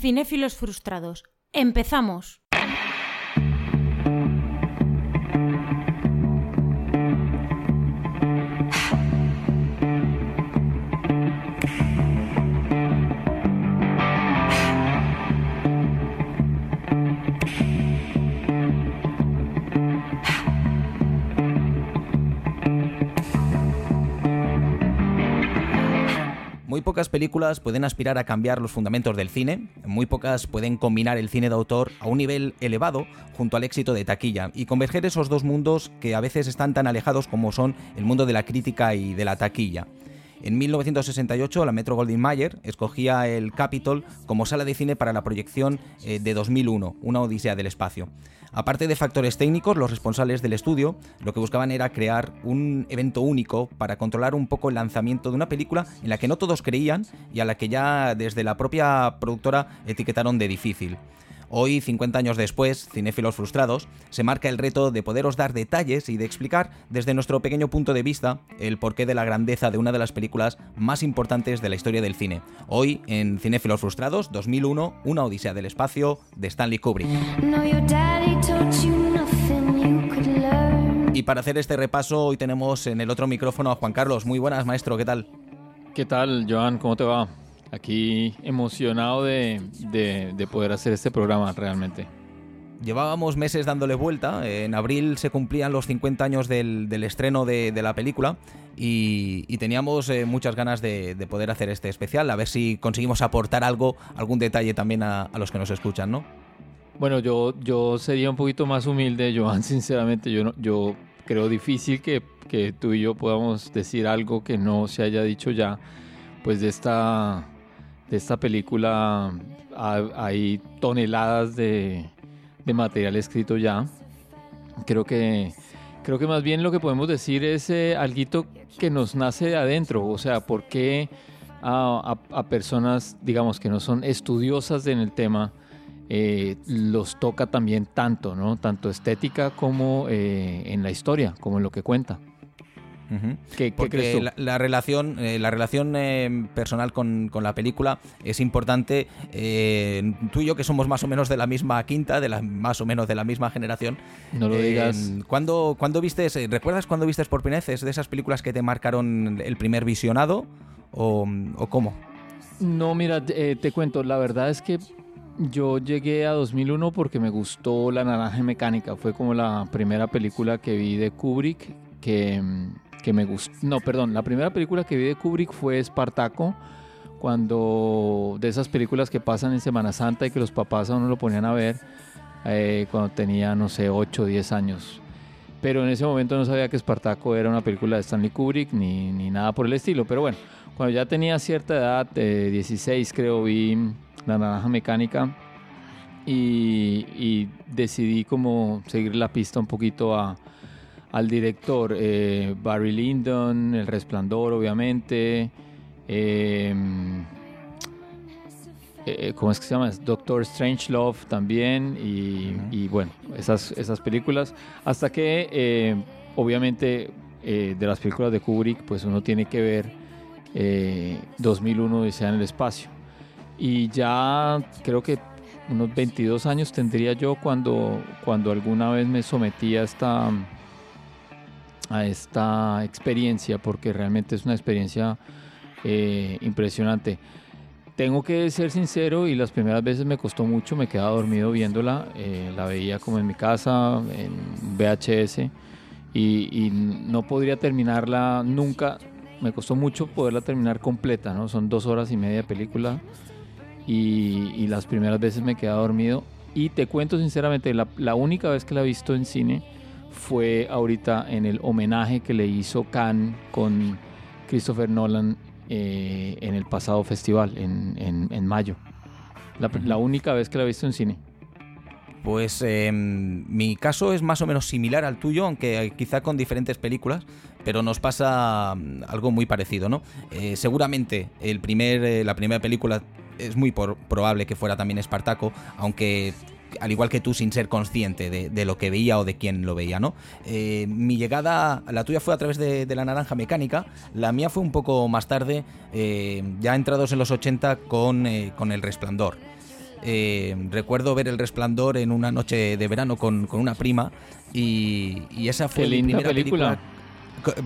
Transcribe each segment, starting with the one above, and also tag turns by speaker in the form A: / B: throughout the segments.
A: Cinéfilos frustrados. Empezamos.
B: Pocas películas pueden aspirar a cambiar los fundamentos del cine, muy pocas pueden combinar el cine de autor a un nivel elevado junto al éxito de taquilla y converger esos dos mundos que a veces están tan alejados como son el mundo de la crítica y de la taquilla. En 1968, la Metro Goldwyn Mayer escogía el Capitol como sala de cine para la proyección eh, de 2001, Una Odisea del Espacio. Aparte de factores técnicos, los responsables del estudio lo que buscaban era crear un evento único para controlar un poco el lanzamiento de una película en la que no todos creían y a la que ya desde la propia productora etiquetaron de difícil. Hoy, 50 años después, Cinéfilos Frustrados se marca el reto de poderos dar detalles y de explicar desde nuestro pequeño punto de vista el porqué de la grandeza de una de las películas más importantes de la historia del cine. Hoy, en Cinéfilos Frustrados 2001, Una Odisea del Espacio de Stanley Kubrick. Y para hacer este repaso, hoy tenemos en el otro micrófono a Juan Carlos. Muy buenas, maestro, ¿qué tal?
C: ¿Qué tal, Joan? ¿Cómo te va? Aquí emocionado de, de- de poder hacer este programa realmente.
B: Llevábamos meses dándole vuelta. En abril se cumplían los 50 años del, del estreno de, de la película y, y teníamos eh, muchas ganas de, de poder hacer este especial. A ver si conseguimos aportar algo, algún detalle también a, a los que nos escuchan, ¿no?
C: Bueno, yo, yo sería un poquito más humilde, Joan, sinceramente. Yo, no- yo creo difícil que, que tú y yo podamos decir algo que no se haya dicho ya. Pues de esta, de esta película ha- hay toneladas de, material escrito ya. Creo que, creo que más bien lo que podemos decir es eh, algo que nos nace de adentro. O sea, ¿por qué a personas, digamos, que no son estudiosas en el tema, eh, los toca también tanto, ¿no? Tanto estética como eh, en la historia, como en lo que cuenta.
B: Ujú.
C: ¿Qué, qué
B: Porque
C: crees tú?
B: la, la relación, eh, la relación eh, personal con, con la película es importante. Eh, tú y yo, que somos más o menos de la misma quinta, de la, más o menos de la misma generación.
C: No lo
B: eh,
C: digas.
B: ¿cuándo, cuándo vistes, ¿Recuerdas cuándo vistes por vez? ¿Es de esas películas que te marcaron el primer visionado? ¿O, o cómo?
C: No, mira, te cuento, la verdad es que yo llegué a 2001 porque me gustó La Naranja Mecánica. Fue como la primera película que vi de Kubrick que, que me gustó. No, perdón, la primera película que vi de Kubrick fue Espartaco. Cuando de esas películas que pasan en Semana Santa y que los papás a uno lo ponían a ver eh, cuando tenía, no sé, 8 o 10 años. Pero en ese momento no sabía que Espartaco era una película de Stanley Kubrick ni, ni nada por el estilo. Pero bueno, cuando ya tenía cierta edad, eh, 16 creo, vi La Naranja Mecánica y, y decidí como seguir la pista un poquito a, al director. eh, Barry Lyndon, El Resplandor, obviamente. eh, eh, ¿Cómo es que se llama? Doctor Strangelove también. Y, y bueno, esas, esas películas. Hasta que, eh, obviamente, de las películas de Kubrick, pues uno tiene que ver eh, 2001 Odisea en el espacio. Y ya creo que unos 22 años tendría yo cuando, cuando alguna vez me sometí a esta, a esta experiencia, porque realmente es una experiencia eh, impresionante. Tengo que ser sincero y las primeras veces me costó mucho, me quedaba dormido viéndola, eh, la veía como en mi casa, en VHS, y, no podría terminarla nunca, me costó mucho poderla terminar completa, ¿no? Son dos horas y media de película y, las primeras veces me quedaba dormido. Y te cuento sinceramente, la única vez que la he visto en cine fue ahorita en el homenaje que le hizo Cannes con Christopher Nolan eh, en el pasado festival, en, en- en mayo. La, la única vez que la he visto en cine.
B: Pues eh, mi caso es más o menos similar al tuyo, aunque eh, quizá con diferentes películas, pero nos pasa mm, algo muy parecido, ¿no? Eh, seguramente el primer, la primera película es muy por- probable que fuera también Espartaco, aunque al igual que tú, sin ser consciente de, de lo que veía o de quién lo veía, ¿no? Eh, mi llegada, la tuya fue a través de, de la naranja mecánica, la mía fue un poco más tarde, eh, ya entrados en los 80 con, eh, con El Resplandor. Recuerdo ver El Resplandor en una noche de verano con, con una prima y, y esa fue mi primera
C: película.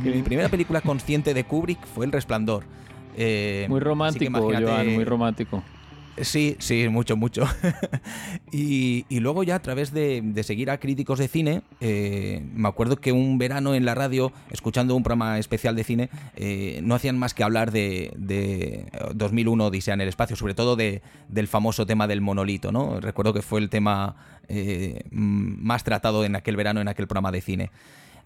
B: Mi primera película consciente de Kubrick fue El Resplandor.
C: Muy romántico, Joan, muy romántico.
B: Sí, sí, mucho, mucho. y, y luego ya a través de, seguir a críticos de cine, eh, me acuerdo que un verano en la radio, escuchando un programa especial de cine, eh, no hacían más que hablar de, de 2001 Odisea en el espacio, sobre todo de, del famoso tema del monolito, ¿no? Recuerdo que fue el tema eh, más tratado en aquel verano en aquel programa de cine.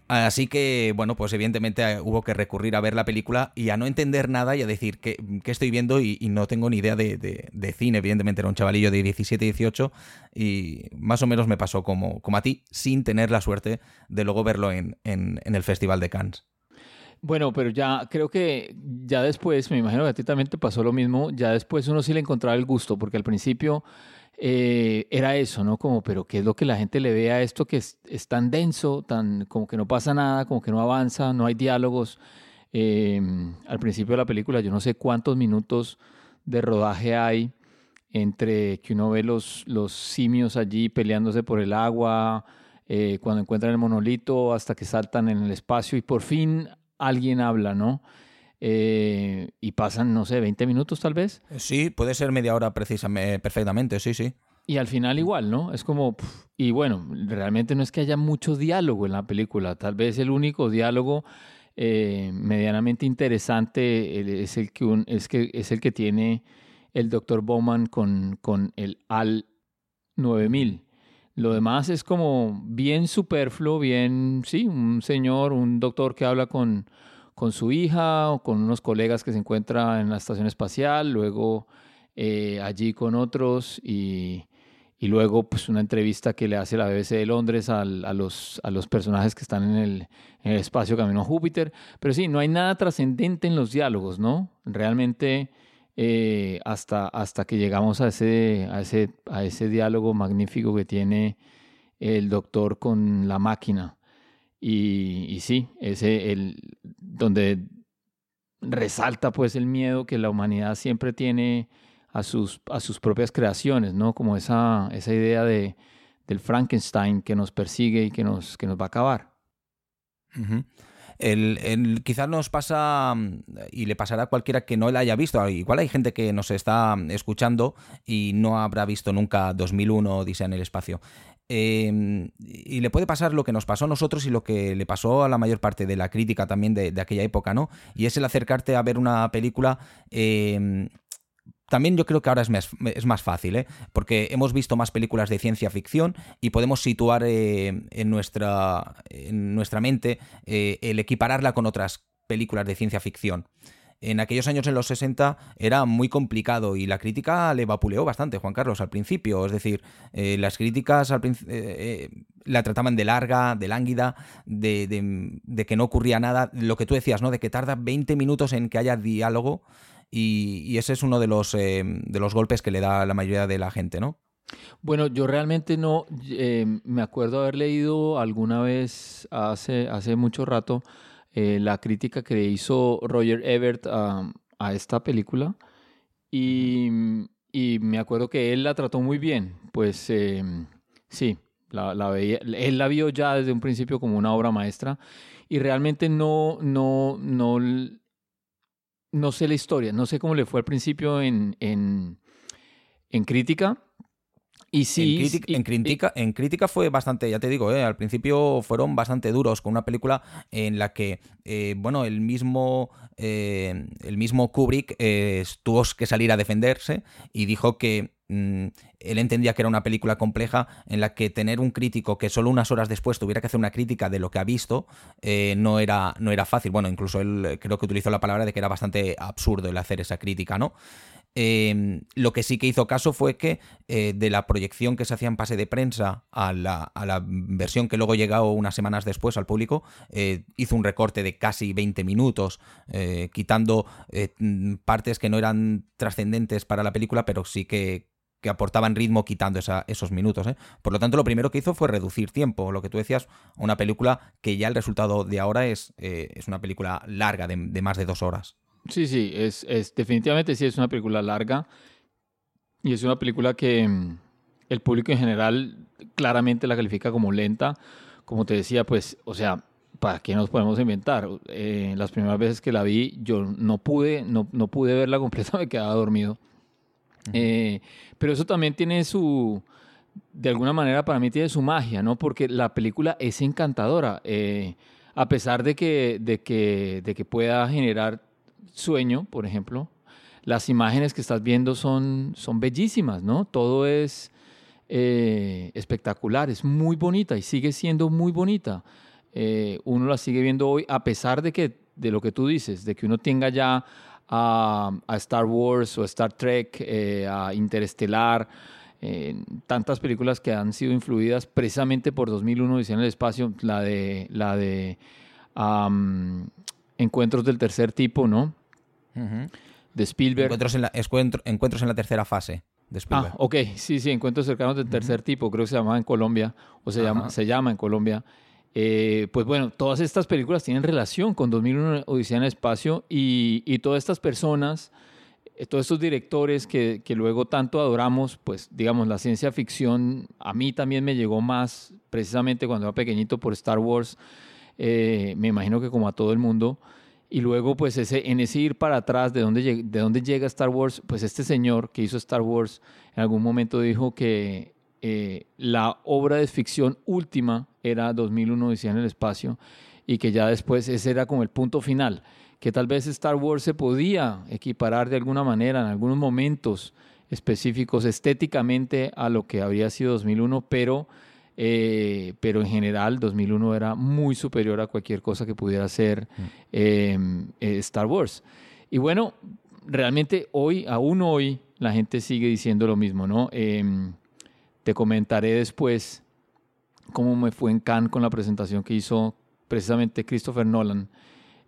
B: Así que, bueno, pues evidentemente eh, hubo que recurrir a ver la película y a no entender nada y a decir qué, qué estoy viendo y, y no tengo ni idea de, de- de cine. Evidentemente era un chavalillo de 17, 18 y más o menos me pasó como, como a ti, sin tener la suerte de luego verlo en, en- en el Festival de Cannes.
C: Bueno, pero ya creo que ya después, me imagino que a ti también te pasó lo mismo, ya después uno sí le encontraba el gusto, porque al principio eh, era eso, ¿no? Como, pero ¿qué es lo que la gente le ve a esto que es, tan denso, tan como que no pasa nada, como que no avanza, no hay diálogos? Eh, al principio de la película, yo no sé cuántos minutos de rodaje hay entre que uno ve los, los simios allí peleándose por el agua, eh, cuando encuentran el monolito, hasta que saltan en el espacio y por fin alguien habla, ¿no? Eh, y pasan, no sé, 20 minutos tal vez.
B: Sí, puede ser media hora precisamente, perfectamente, sí, sí.
C: Y al final igual, ¿no? Es como, pf, y bueno, realmente no es que haya mucho diálogo en la película, tal vez el único diálogo eh, medianamente interesante es el que, un- es que es el que tiene el doctor Bowman con, con el AL 9000. Lo demás es como bien superfluo, bien, sí, un señor, un doctor que habla con, con su hija o con unos colegas que se encuentra en la estación espacial, luego eh, allí con otros y, y luego pues una entrevista que le hace la BBC de Londres a, los, a los personajes que están en el, en el espacio camino a Júpiter. Pero sí, no hay nada trascendente en los diálogos, ¿no? Realmente eh, hasta, hasta que llegamos a ese, a, ese, a ese diálogo magnífico que tiene el doctor con la máquina. Y, sí, ese el donde resalta pues el miedo que la humanidad siempre tiene a sus, a sus propias creaciones, ¿no? Como esa, esa idea de, del Frankenstein que nos persigue y que nos, que nos va a acabar.
B: El, el- quizás nos pasa mm, y le pasará a cualquiera que no la haya visto. Igual hay gente que nos está escuchando y no habrá visto nunca 2001 Odisea en el espacio. Eh, y le puede pasar lo que nos pasó a nosotros y lo que le pasó a la mayor parte de la crítica también de, aquella época, ¿no? Y es el acercarte a ver una película eh, también yo creo que ahora es más, es más fácil, ¿eh? porque hemos visto más películas de ciencia ficción y podemos situar eh, en, nuestra, en nuestra mente eh, el equipararla con otras películas de ciencia ficción. En aquellos años, en los 60, era muy complicado y la crítica le vapuleó bastante, Juan Carlos, al principio. Es decir, eh, las críticas al eh, eh, la trataban de larga, de lánguida, de, que no ocurría nada. Lo que tú decías, ¿no? De que tarda 20 minutos en que haya diálogo y, ese es uno de los, eh, de los golpes que le da a la mayoría de la gente, ¿no?
C: Bueno, yo realmente no, me acuerdo haber leído alguna vez hace, hace mucho rato eh, la crítica que hizo Roger Ebert a, a esta película y, y me acuerdo que él la trató muy bien, pues eh, sí, la, la veía, él la vio ya desde un principio como una obra maestra y realmente no, no, no, no sé la historia, no sé cómo le fue al principio en, en, en crítica. Y sí,
B: en, crítica,
C: y-
B: en, crítica, en crítica fue bastante, ya te digo, eh, al principio fueron bastante duros con una película en la que, eh, bueno, el mismo, eh, el mismo Kubrick eh, tuvo que salir a defenderse y dijo que mm, él entendía que era una película compleja en la que tener un crítico que solo unas horas después tuviera que hacer una crítica de lo que ha visto eh, no, era, no era fácil. Bueno, incluso él creo que utilizó la palabra de que era bastante absurdo el hacer esa crítica, ¿no? Eh, lo que sí que hizo caso fue que eh, de la proyección que se hacía en pase de prensa a la, a la versión que luego llegó unas semanas después al público, eh, hizo un recorte de casi 20 minutos, eh, quitando partes que no eran trascendentes para la película, pero sí que, que aportaban ritmo quitando esos minutos. Por lo tanto, lo primero que hizo fue reducir tiempo, lo que tú decías, una película que ya el resultado de ahora es, es una película larga, de más de dos horas.
C: Sí, sí, es, es definitivamente sí es una película larga y es una película que mm, el público en general claramente la califica como lenta. Como te decía, pues, o sea, ¿para qué nos podemos inventar? Eh, las primeras veces que la vi, yo no pude, no, no pude verla completa, me quedaba dormido. Eh, pero eso también tiene su, de alguna manera para mí tiene su magia, ¿no? Porque la película es encantadora. eh, a pesar de que, de, que, de que pueda generar sueño, por ejemplo, las imágenes que estás viendo son, son bellísimas, ¿no? Todo es eh, espectacular, es muy bonita y sigue siendo muy bonita. Eh, uno la sigue viendo hoy, a pesar de que, de lo que tú dices, de que uno tenga ya a, a Star Wars o Star Trek, eh, a Interestelar, tantas películas que han sido influidas precisamente por 2001 Odisea en el espacio, la de la de Encuentros del tercer tipo, ¿no? De Spielberg.
B: Encuentros en, la, encuentro- encuentros en la tercera fase de Spielberg.
C: Ah, ok, sí, sí, encuentros cercanos del tercer tipo, creo que se llamaba en Colombia, o se llama, se llama en Colombia. Eh, pues bueno, todas estas películas tienen relación con 2001 Odisea en el espacio y, y todas estas personas, eh, todos estos directores que, que luego tanto adoramos, pues digamos, la ciencia ficción a mí también me llegó más precisamente cuando era pequeñito por Star Wars, eh, me imagino que como a todo el mundo. Y luego, pues ese, en ese ir para atrás, de dónde, de dónde llega Star Wars, pues este señor que hizo Star Wars en algún momento dijo que eh, la obra de ficción última era 2001 Odisea en el espacio y que ya después ese era como el punto final, que tal vez Star Wars se podía equiparar de alguna manera en algunos momentos específicos estéticamente a lo que habría sido 2001, pero, eh, pero en general 2001 era muy superior a cualquier cosa que pudiera ser eh, eh, Star Wars. Y bueno, realmente hoy, aún hoy, la gente sigue diciendo lo mismo, ¿no? Em, te comentaré después cómo me fue en Cannes con la presentación que hizo precisamente Christopher Nolan.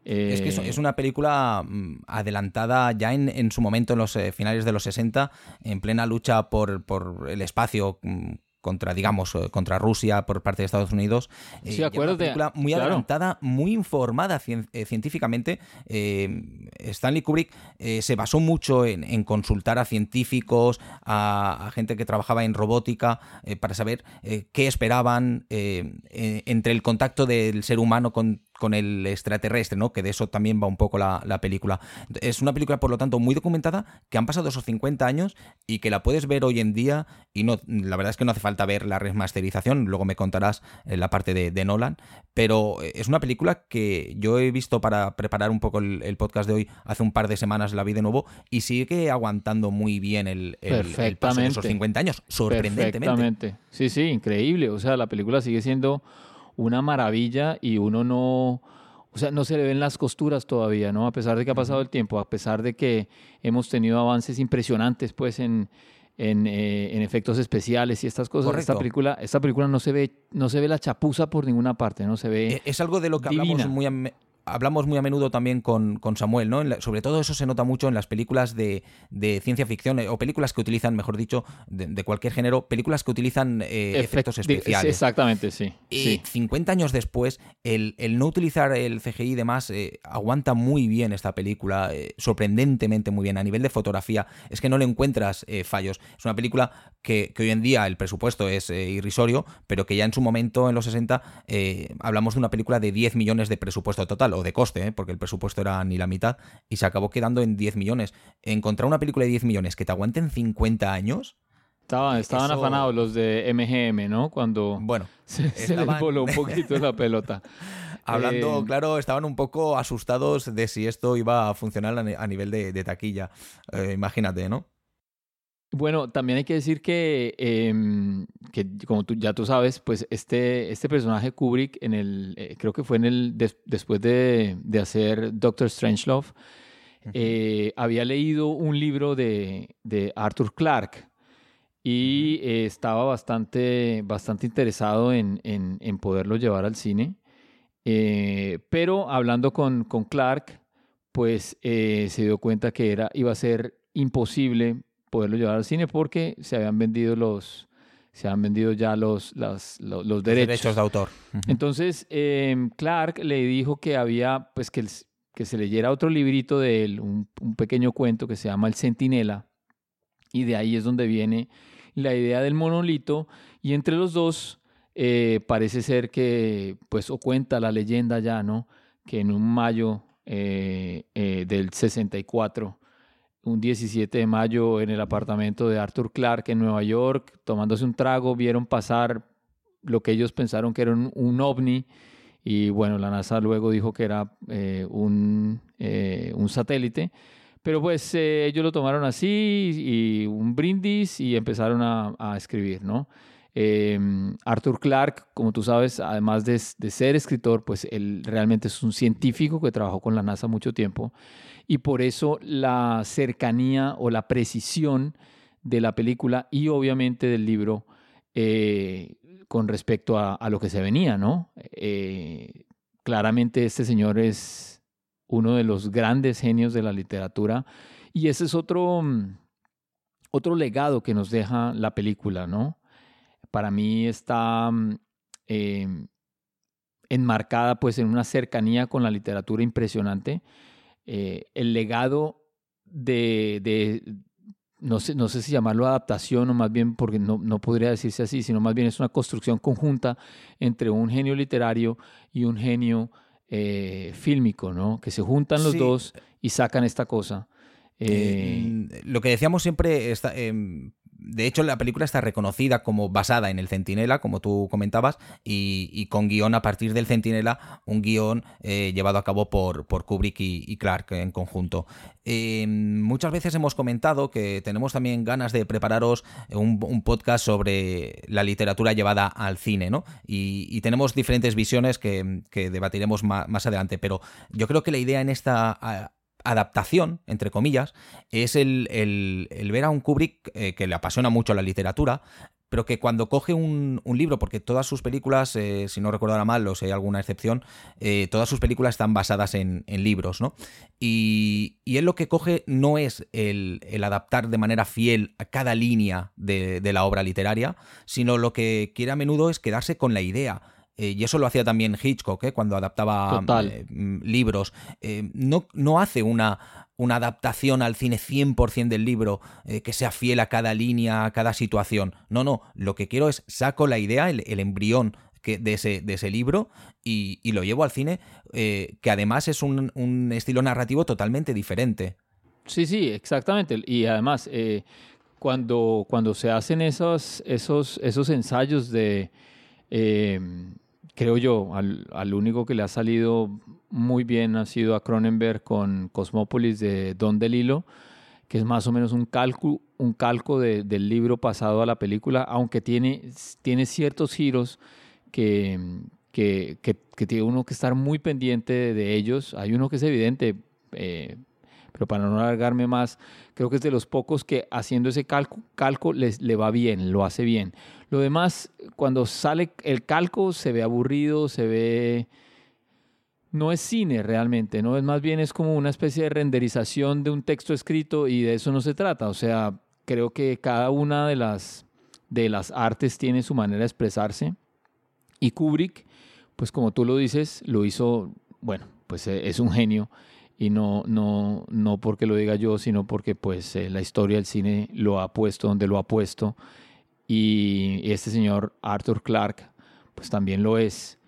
B: Es que es,
C: Eh,
B: es una película mm, adelantada ya en, en su momento, en los eh, finales de los 60, en plena lucha por, por el espacio mm, contra, digamos, eh, contra Rusia por parte de Estados Unidos. Eh,
C: Sí,
B: era
C: acuérdate,
B: Una película muy
C: claro.
B: adelantada, muy informada cien- eh, científicamente. Eh, Stanley Kubrick eh, se basó mucho en, en consultar a científicos, a, a gente que trabajaba en robótica, eh, para saber eh, qué esperaban eh, eh, entre el contacto del ser humano con, con el extraterrestre, ¿no? Que de eso también va un poco la, la película. Es una película, por lo tanto, muy documentada, que han pasado esos 50 años y que la puedes ver hoy en día y no, la verdad es que no hace falta ver la remasterización, luego me contarás eh, la parte de, de Nolan, pero eh, es una película que yo he visto para preparar un poco el, el podcast de hoy hace un par de semanas, la vi de nuevo, y sigue aguantando muy bien el, el- el paso de esos 50 años, sorprendentemente.
C: Sí, sí, increíble. O sea, la película sigue siendo una maravilla y uno no, o sea, no se le ven las costuras todavía, ¿no? A pesar de que ha pasado el tiempo, a pesar de que hemos tenido avances impresionantes, pues, en, en, eh, en efectos especiales y estas cosas. Esta
B: Correcto.
C: película, esta película no se ve, no se ve la chapuza por ninguna parte, no se ve.
B: Eh, Es algo de lo que
C: divina.
B: hablamos muy a, hablamos muy a menudo también con, con Samuel, ¿no? La- sobre todo eso se nota mucho en las películas de, de ciencia ficción eh, o películas que utilizan, mejor dicho, de, de cualquier género, películas que utilizan eh, efectos
C: Efect-
B: especiales.
C: Exactamente, sí.
B: Y
C: sí.
B: 50 años después, el, el no utilizar el CGI y demás eh, aguanta muy bien esta película, eh, sorprendentemente muy bien. A nivel de fotografía, es que no le encuentras fallos. Es una película que, que hoy en día el presupuesto es irrisorio, pero que ya en su momento, en los 60, eh, hablamos de una película de 10 millones de presupuesto total, o de coste, eh, porque el presupuesto era ni la mitad, y se acabó quedando en 10 millones. Encontrar una película de 10 millones que te aguanten 50 años,
C: Estaban, estaban
B: eso-
C: afanados los de MGM, ¿no? Cuando
B: bueno.
C: se, se les
B: estaban-
C: voló un poquito la pelota.
B: Hablando,
C: Eh,
B: claro, estaban un poco asustados de si esto iba a funcionar a ni- a nivel de, de taquilla. Eh, imagínate, ¿no?
C: Bueno, también hay que decir que, em, que como tú, ya tú sabes, pues este, este personaje Kubrick, en el, eh, creo que fue en el des- después de, de hacer Doctor Strangelove, eh, había leído un libro de, de Arthur Clarke y eh, estaba bastante, bastante interesado en, en- en poderlo llevar al cine. Eh, pero hablando con, con Clark, pues se dio cuenta que era, iba a ser imposible poderlo llevar al cine porque se habían vendido los se han vendido ya los, las- los, los derechos.
B: Derechos de autor.
C: Entonces, em, Clark le dijo que había, pues, que, el- que se leyera otro librito de él, un, un pequeño cuento que se llama El Centinela, y de ahí es donde viene la idea del monolito, y entre los dos eh, parece ser que, pues, o cuenta la leyenda ya, ¿no? Que en un mayo eh, eh, del 64, un 17 de mayo, en el apartamento de Arthur Clarke en Nueva York, tomándose un trago, vieron pasar lo que ellos pensaron que era un, ovni y bueno, la NASA luego dijo que era eh, un, eh, un satélite, pero pues eh, ellos lo tomaron así y un brindis y empezaron a, a escribir, ¿no? Eh, Arthur Clarke, como tú sabes, además de, ser escritor, pues él realmente es un científico que trabajó con la NASA mucho tiempo y por eso la cercanía o la precisión de la película y obviamente del libro eh, con respecto a, a lo que se venía, ¿no? Eh, claramente este señor es uno de los grandes genios de la literatura y ese es otro, mm, otro legado que nos deja la película, ¿no? Para mí está mm, eh, enmarcada pues en una cercanía con la literatura impresionante. Eh, el legado de, de, no sé, no sé si llamarlo adaptación o más bien porque no, no podría decirse así, sino más bien es una construcción conjunta entre un genio literario y un genio eh, fílmico, ¿no? Que se juntan los
B: Sí.
C: dos y sacan esta cosa.
B: Eh,
C: Eh,
B: mm, lo que decíamos siempre, está, em, de hecho la película está reconocida como basada en el Centinela, como tú comentabas, y, y con guion a partir del Centinela, un guion eh, llevado a cabo por, por Kubrick y, Clark en conjunto. Eh, muchas veces hemos comentado que tenemos también ganas de prepararos un, podcast sobre la literatura llevada al cine, ¿no? Y, y tenemos diferentes visiones que, que debatiremos ma- más, adelante, pero yo creo que la idea en esta... adaptación, entre comillas, es el, el- ver a un Kubrick eh, que le apasiona mucho la literatura, pero que cuando coge un, un libro, porque todas sus películas, eh, si no recuerdo ahora mal, o si hay alguna excepción, eh, todas sus películas están basadas en, libros, ¿no? Y, y él lo que coge no es el, adaptar de manera fiel a cada línea de la obra literaria, sino lo que quiere a menudo es quedarse con la idea. Eh, y eso lo hacía también Hitchcock, ¿eh? cuando adaptaba eh, mm, libros. No, no hace una, una adaptación al cine 100% del libro que sea fiel a cada línea, a cada situación. No, no, lo que quiero es saco la idea, el, el embrión que, de, ese, de ese libro y, y lo llevo al cine, que además es un, un estilo narrativo totalmente diferente.
C: Sí, sí, exactamente. Y además, cuando, cuando se hacen esos, esos, esos ensayos de, eh, creo yo, al, único que le ha salido muy bien ha sido a Cronenberg con Cosmópolis de Don DeLillo, que es más o menos un calco, un calco de- del libro pasado a la película, aunque tiene, tiene ciertos giros que, que, que- tiene uno que estar muy pendiente de, de ellos. Hay uno que es evidente, eh, pero para no alargarme más, creo que es de los pocos que haciendo ese calco, les, le va bien, lo hace bien. Lo demás, cuando sale el calco, se ve aburrido, se ve... No es cine realmente, ¿no? Es más bien es como una especie de renderización de un texto escrito y de eso no se trata. O sea, creo que cada una de las, de las artes tiene su manera de expresarse. Y Kubrick, pues como tú lo dices, lo hizo, bueno, pues eh, es un genio y no, no, no porque lo diga yo, sino porque pues eh, la historia del cine lo ha puesto donde lo ha puesto y este señor Arthur Clarke pues también lo es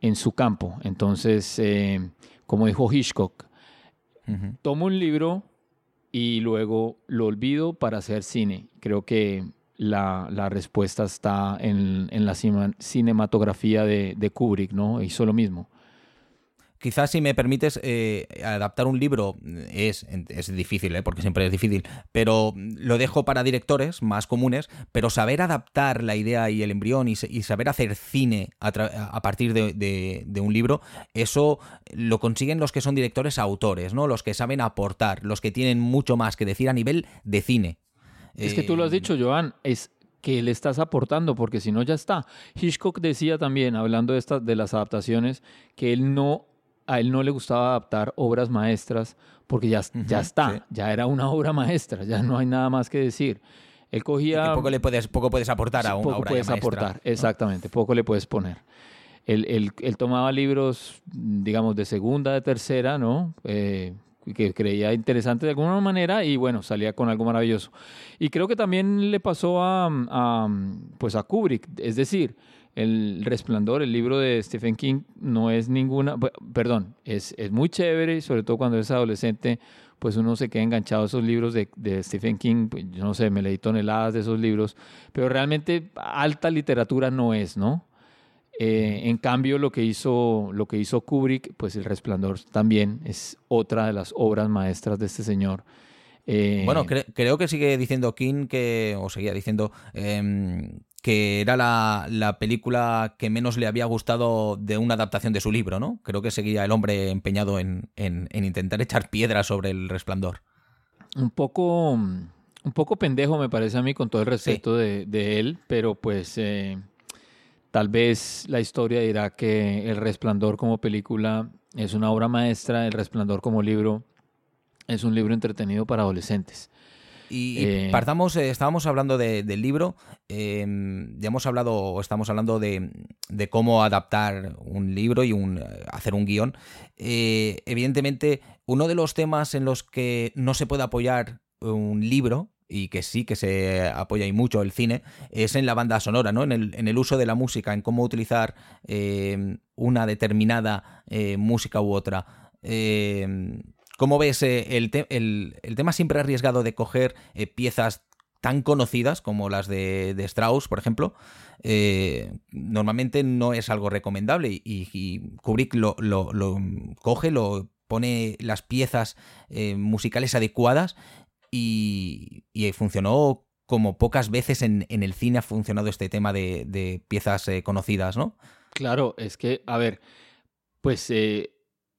C: en su campo. Entonces, eh, como dijo Hitchcock,
B: Ujú.
C: tomo un libro y luego lo olvido para hacer cine. Creo que la, la respuesta está en, en la cima- cinematografía de, de Kubrick, ¿no? Hizo lo mismo.
B: Quizás si me permites, eh, adaptar un libro es, es difícil, ¿eh? porque siempre es difícil, pero lo dejo para directores más comunes, pero saber adaptar la idea y el embrión y, saber hacer cine a, partir de, un libro, eso lo consiguen los que son directores autores, ¿no? Los que saben aportar, los que tienen mucho más que decir a nivel de cine.
C: Es que tú lo has dicho, Joan, es que le estás aportando, porque si no ya está. Hitchcock decía también, hablando de, estas, de las adaptaciones, que él no, a él no le gustaba adaptar obras maestras porque ya, ya está, ya era una obra maestra, ya no hay nada más que decir. Él cogía...
B: poco, le puedes, poco puedes aportar a una
C: poco
B: obra
C: puedes aportar, exactamente, poco le puedes poner. Él, él, él, tomaba libros, digamos, de segunda, de tercera, ¿no? Eh, que creía interesante de alguna manera y bueno, salía con algo maravilloso. Y creo que también le pasó a, pues a Kubrick, es decir, El Resplandor, el libro de Stephen King, no es ninguna, perdón, es, es muy chévere, sobre todo cuando es adolescente, pues uno se queda enganchado a esos libros de, de Stephen King, pues, yo no sé, me leí toneladas de esos libros, pero realmente alta literatura no es, ¿no? Eh, en cambio, lo que, hizo, lo que hizo Kubrick, pues El Resplandor también es otra de las obras maestras de este señor.
B: Eh, bueno, creo que sigue diciendo King que, o seguía diciendo, em, que era la, película que menos le había gustado de una adaptación de su libro, ¿no? Creo que seguía el hombre empeñado en, intentar echar piedras sobre el resplandor.
C: Un poco, un poco pendejo me parece a mí con todo el respeto de, él, pero pues eh, Tal vez la historia dirá que El Resplandor como película es una obra maestra, El Resplandor como libro es un libro entretenido para adolescentes.
B: Y, eh, partamos, eh, estábamos hablando del libro, em, ya hemos hablado, o estamos hablando de, cómo adaptar un libro y un, hacer un guion. Eh, evidentemente, uno de los temas en los que no se puede apoyar un libro y que sí que se apoya y mucho el cine, es en la banda sonora, ¿no? En el, en el uso de la música, en cómo utilizar eh, una determinada eh, música u otra. Eh, ¿Cómo ves el, el, tema siempre arriesgado de coger piezas tan conocidas como las de, Strauss, por ejemplo, normalmente no es algo recomendable y, Kubrick lo, coge, lo pone las piezas musicales adecuadas y, funcionó como pocas veces en, el cine ha funcionado este tema de, piezas eh, conocidas, ¿no?
C: Claro, es que, a ver, pues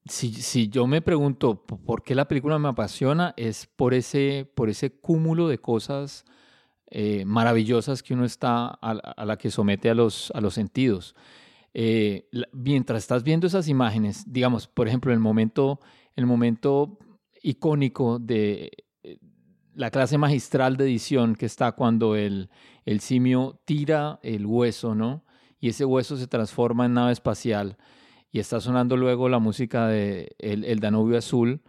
C: eh, si, yo me pregunto por qué la película me apasiona, es por ese, por ese cúmulo de cosas eh, maravillosas que uno está a, la que somete a los, a los sentidos. mientras estás viendo esas imágenes, digamos, por ejemplo, el momento, el momento icónico de la clase magistral de edición que está cuando el, el simio tira el hueso, ¿no? Y ese hueso se transforma en nave espacial y está sonando luego la música de el, Danubio Azul,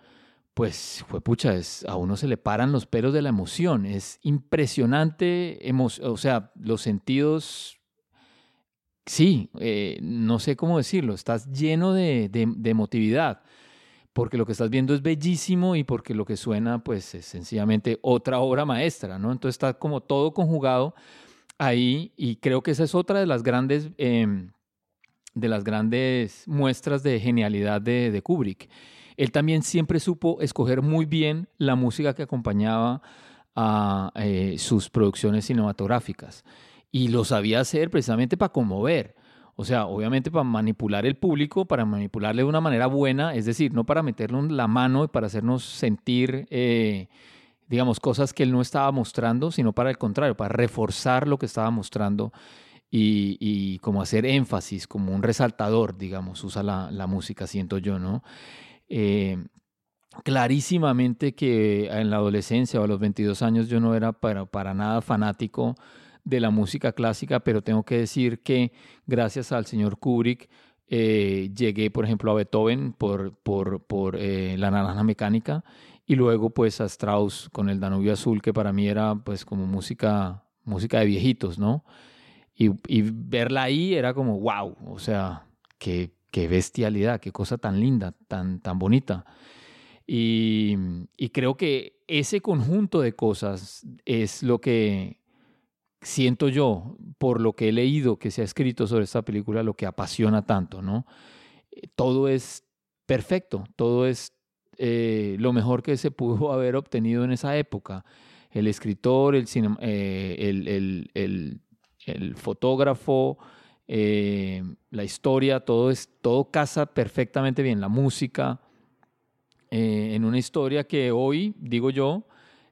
C: pues fue pucha, a uno se le paran los pelos de la emoción. Es impresionante, o sea, los sentidos, sí, eh, no sé cómo decirlo, estás lleno de, de emotividad porque lo que estás viendo es bellísimo y porque lo que suena pues es sencillamente otra obra maestra, ¿no? Entonces está como todo conjugado ahí y creo que esa es otra de las grandes, em, de las grandes muestras de genialidad de, Kubrick. Él también siempre supo escoger muy bien la música que acompañaba a eh, sus producciones cinematográficas y lo sabía hacer precisamente para conmover. O sea, obviamente para manipular el público, para manipularle de una manera buena, es decir, no para meterle en la mano y para hacernos sentir, eh, digamos, cosas que él no estaba mostrando, sino para el contrario, para reforzar lo que estaba mostrando y, como hacer énfasis, como un resaltador, digamos, usa la, música, siento yo, ¿no? Eh, clarísimamente que en la adolescencia o a los 22 años yo no era para, para nada fanático de la música clásica, pero tengo que decir que gracias al señor Kubrick eh, llegué, por ejemplo, a Beethoven por, por, por eh, La Naranja Mecánica y luego pues a Strauss con el Danubio Azul, que para mí era pues como música, música de viejitos, ¿no? Y, verla ahí era como, wow, o sea, qué, bestialidad, qué cosa tan linda, tan, tan bonita. Y, creo que ese conjunto de cosas es lo que siento yo, por lo que he leído que se ha escrito sobre esta película, lo que apasiona tanto, ¿no? Eh, todo es perfecto, todo es eh, lo mejor que se pudo haber obtenido en esa época. El escritor, el, cine- eh, el- el fotógrafo, eh, la historia, todo, es, todo casa perfectamente bien. La música, eh, en una historia que hoy, digo yo,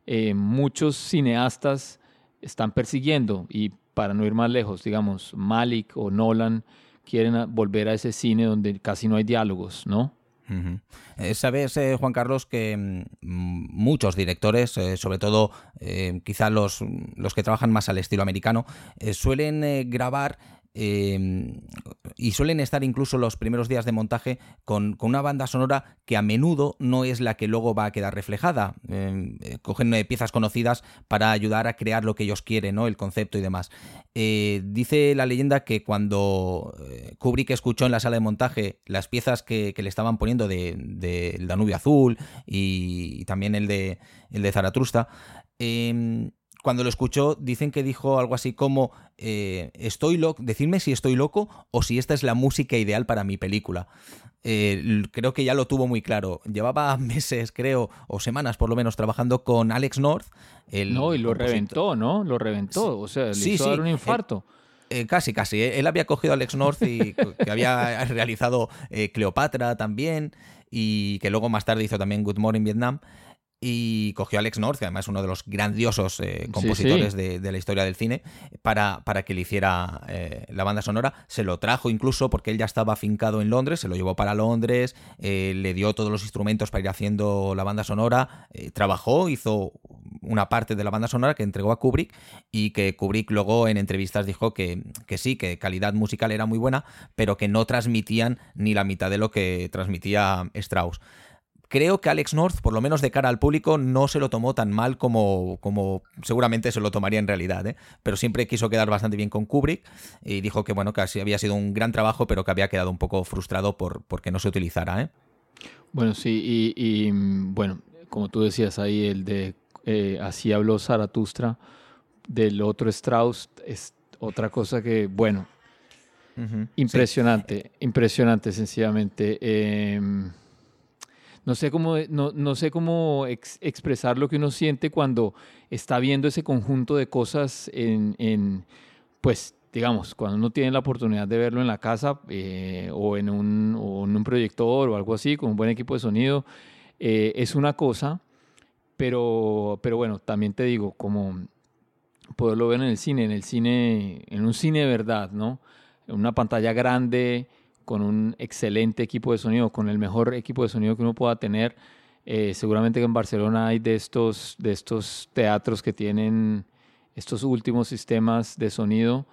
C: eh, muchos cineastas están persiguiendo y para no ir más lejos, digamos, Malik o Nolan quieren volver a ese cine donde casi no hay diálogos, ¿no?
B: Eh, Sabes, eh, Juan Carlos, que mm, muchos directores, eh, sobre todo eh, quizá los, los que trabajan más al estilo americano, suelen grabar eh, y suelen estar incluso los primeros días de montaje con, con una banda sonora que a menudo no es la que luego va a quedar reflejada. Eh, eh, cogen eh, piezas conocidas para ayudar a crear lo que ellos quieren, ¿no? el concepto y demás. Eh, dice la leyenda que cuando eh, Kubrick escuchó en la sala de montaje las piezas que, le estaban poniendo de, Danubio Azul y, también el de, el de Zaratrusta, eh, cuando lo escuchó, dicen que dijo algo así como: eh, Estoy loco, decidme si estoy loco o si esta es la música ideal para mi película. Eh, creo que ya lo tuvo muy claro. Llevaba meses, creo, o semanas por lo menos, trabajando con Alex North. El
C: no, y lo
B: compositor-
C: reventó, ¿no? Lo reventó, o sea, le
B: Sí,
C: hizo
B: sí,
C: dar un
B: eh,
C: infarto.
B: Eh, casi, casi. Él había cogido a Alex North y que había realizado eh, Cleopatra también y que luego más tarde hizo también Good Morning Vietnam. Y cogió a Alex North, que además es uno de los grandiosos eh, compositores
C: sí.
B: De, de la historia del cine, para, para que le hiciera eh, la banda sonora. Se lo trajo incluso porque él ya estaba afincado en Londres, se lo llevó para Londres, eh, le dio todos los instrumentos para ir haciendo la banda sonora, trabajó, hizo una parte de la banda sonora que entregó a Kubrick y que Kubrick luego en entrevistas dijo que, que sí, que calidad musical era muy buena, pero que no transmitían ni la mitad de lo que transmitía Strauss. Creo que Alex North, por lo menos de cara al público, no se lo tomó tan mal como, como seguramente se lo tomaría en realidad, ¿eh? pero siempre quiso quedar bastante bien con Kubrick y dijo que bueno, que había sido un gran trabajo, pero que había quedado un poco frustrado por porque no se utilizara. ¿eh?
C: Bueno, sí, y, y, bueno, como tú decías ahí, el de eh, Así habló Zaratustra, del otro Strauss, es otra cosa que, bueno, impresionante, impresionante sencillamente. Eh, no sé cómo, no, no sé cómo ex- expresar lo que uno siente cuando está viendo ese conjunto de cosas en, en, pues, digamos, cuando uno tiene la oportunidad de verlo en la casa eh, o, en un, o en un proyector o algo así, con un buen equipo de sonido, eh, es una cosa, pero, pero bueno, también te digo, como poderlo ver en el cine, en el cine, en un cine de verdad, ¿no? En una pantalla grande, con un excelente equipo de sonido, con el mejor equipo de sonido que uno pueda tener. Eh, seguramente que en Barcelona hay de estos, de estos teatros que tienen estos últimos sistemas de sonido.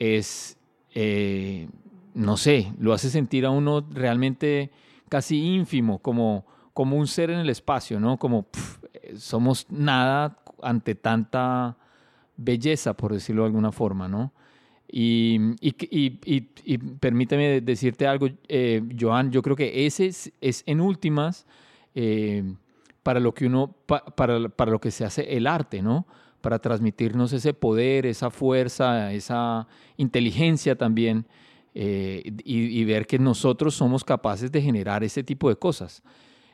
C: Es, eh, no sé, lo hace sentir a uno realmente casi ínfimo, como, como un ser en el espacio, ¿no? Como pf, eh, somos nada ante tanta belleza, por decirlo de alguna forma, ¿no? Y, y, y- y- permíteme decirte algo, eh, Joan, yo creo que ese es, es en últimas eh, para lo que uno, pa- para, para lo que se hace el arte, ¿no? Para transmitirnos ese poder, esa fuerza, esa inteligencia también, eh, y ver que nosotros somos capaces de generar ese tipo de cosas.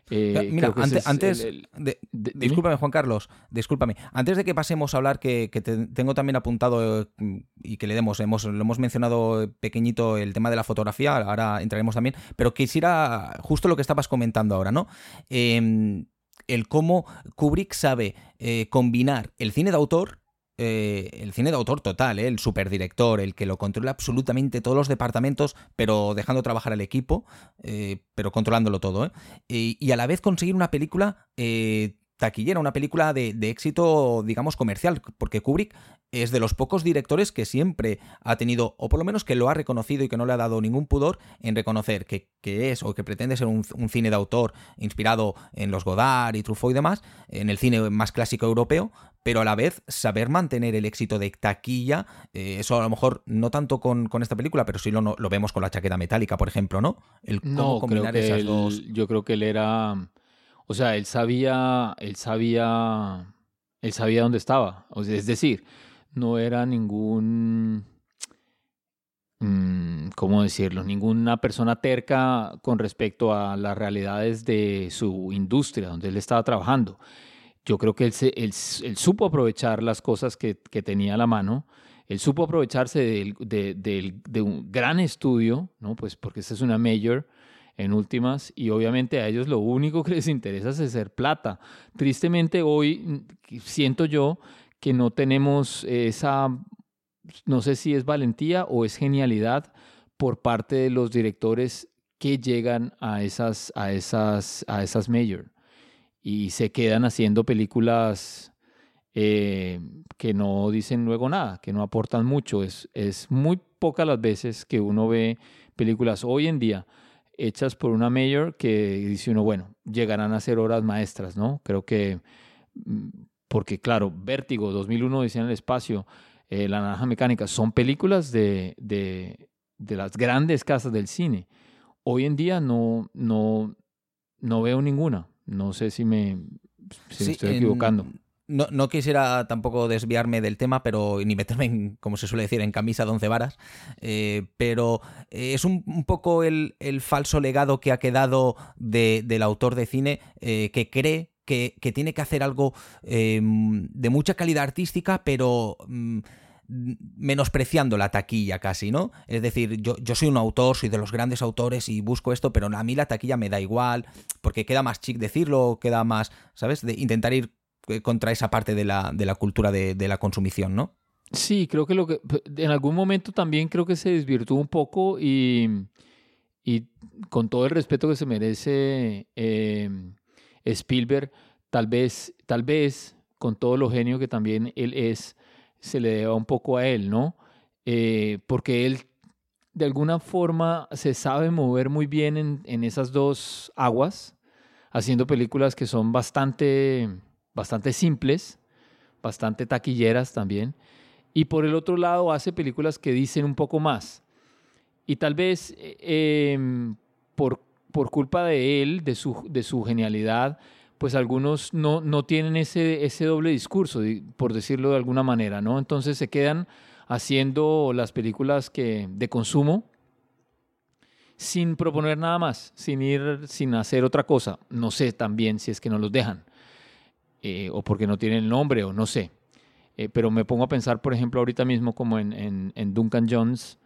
C: Eh,
B: Mira,
C: es
B: antes,
C: el- el-
B: de-
C: de- dime.
B: discúlpame Juan Carlos, discúlpame. Antes de que pasemos a hablar, que, que te- tengo también apuntado eh, y que le demos, hemos, lo hemos mencionado pequeñito el tema de la fotografía, ahora entraremos también, pero quisiera justo lo que estabas comentando ahora, ¿no? Eh, el cómo Kubrick sabe eh, combinar el cine de autor eh, el cine de autor total, ¿eh? el superdirector, el que lo controla absolutamente todos los departamentos, pero dejando trabajar al equipo, eh, pero controlándolo todo. Y, y a la vez conseguir una película taquillera, una película de, éxito, digamos, comercial, porque Kubrick es de los pocos directores que siempre ha tenido, o por lo menos que lo ha reconocido y que no le ha dado ningún pudor en reconocer que, que es o que pretende ser un, un cine de autor inspirado en los Godard y Truffaut y demás, en el cine más clásico europeo, pero a la vez saber mantener el éxito de taquilla, eh, eso a lo mejor no tanto con, con esta película, pero sí lo, lo vemos con la chaqueta metálica, por ejemplo, ¿no? El cómo
C: No, creo
B: combinar
C: que
B: esas
C: él-
B: dos.
C: yo creo que él era, o sea, él sabía, él sabía, él sabía dónde estaba. O sea, es decir, no era ningún, mm, ¿cómo decirlo? Ninguna persona terca con respecto a las realidades de su industria, donde él estaba trabajando. Yo creo que él, se- él supo aprovechar las cosas que, tenía a la mano. Él supo aprovecharse de un gran estudio, ¿no? Pues porque esta es una major en últimas y obviamente a ellos lo único que les interesa es hacer plata. Tristemente hoy mm, siento yo que no tenemos esa, no sé si es valentía o es genialidad por parte de los directores que llegan a esas, a esas, a esas major y se quedan haciendo películas eh, que no dicen luego nada, que no aportan mucho. Es, es muy pocas las veces que uno ve películas hoy en día hechas por una mayor que dice uno, bueno, llegarán a ser obras maestras, ¿no? Creo que, mm, porque claro, Vértigo, 2001, Decía en el espacio, eh, La Naranja Mecánica, son películas de, de, de las grandes casas del cine. Hoy en día no, no, no veo ninguna. No sé si me, si me
B: Sí,
C: estoy
B: en-
C: equivocando.
B: No, no quisiera tampoco desviarme del tema, pero ni meterme en, como se suele decir, en camisa de once varas. eh, pero eh, es un, un poco el, el falso legado que ha quedado de- del autor de cine eh, que cree que, que tiene que hacer algo eh, de mucha calidad artística, pero mm, menospreciando la taquilla casi, ¿no? Es decir, yo, yo soy un autor, soy de los grandes autores y busco esto, pero a mí la taquilla me da igual, porque queda más chic decirlo, queda más, ¿sabes? Intentar ir eh, contra esa parte de la, de la cultura de, la consumición, ¿no?
C: Sí, creo que lo que en algún momento también creo que se desvirtuó un poco y, y con todo el respeto que se merece eh, Spielberg, tal vez, tal vez con todo lo genio que también él es, se le deba un poco a él, ¿no? Eh, porque él de alguna forma se sabe mover muy bien en, esas dos aguas, haciendo películas que son bastante, bastante simples, bastante taquilleras también. Y por el otro lado hace películas que dicen un poco más. Y tal vez eh, eh, por, por culpa de él, de su, de su genialidad, pues algunos no, no tienen ese, ese doble discurso, di- por decirlo de alguna manera, ¿no? Entonces se quedan haciendo las películas que, de consumo sin proponer nada más, sin ir, sin hacer otra cosa. No sé también si es que no los dejan, eh, o porque no tienen el nombre, o no sé. Eh, pero me pongo a pensar, por ejemplo, ahorita mismo como en, en- en Duncan Jones,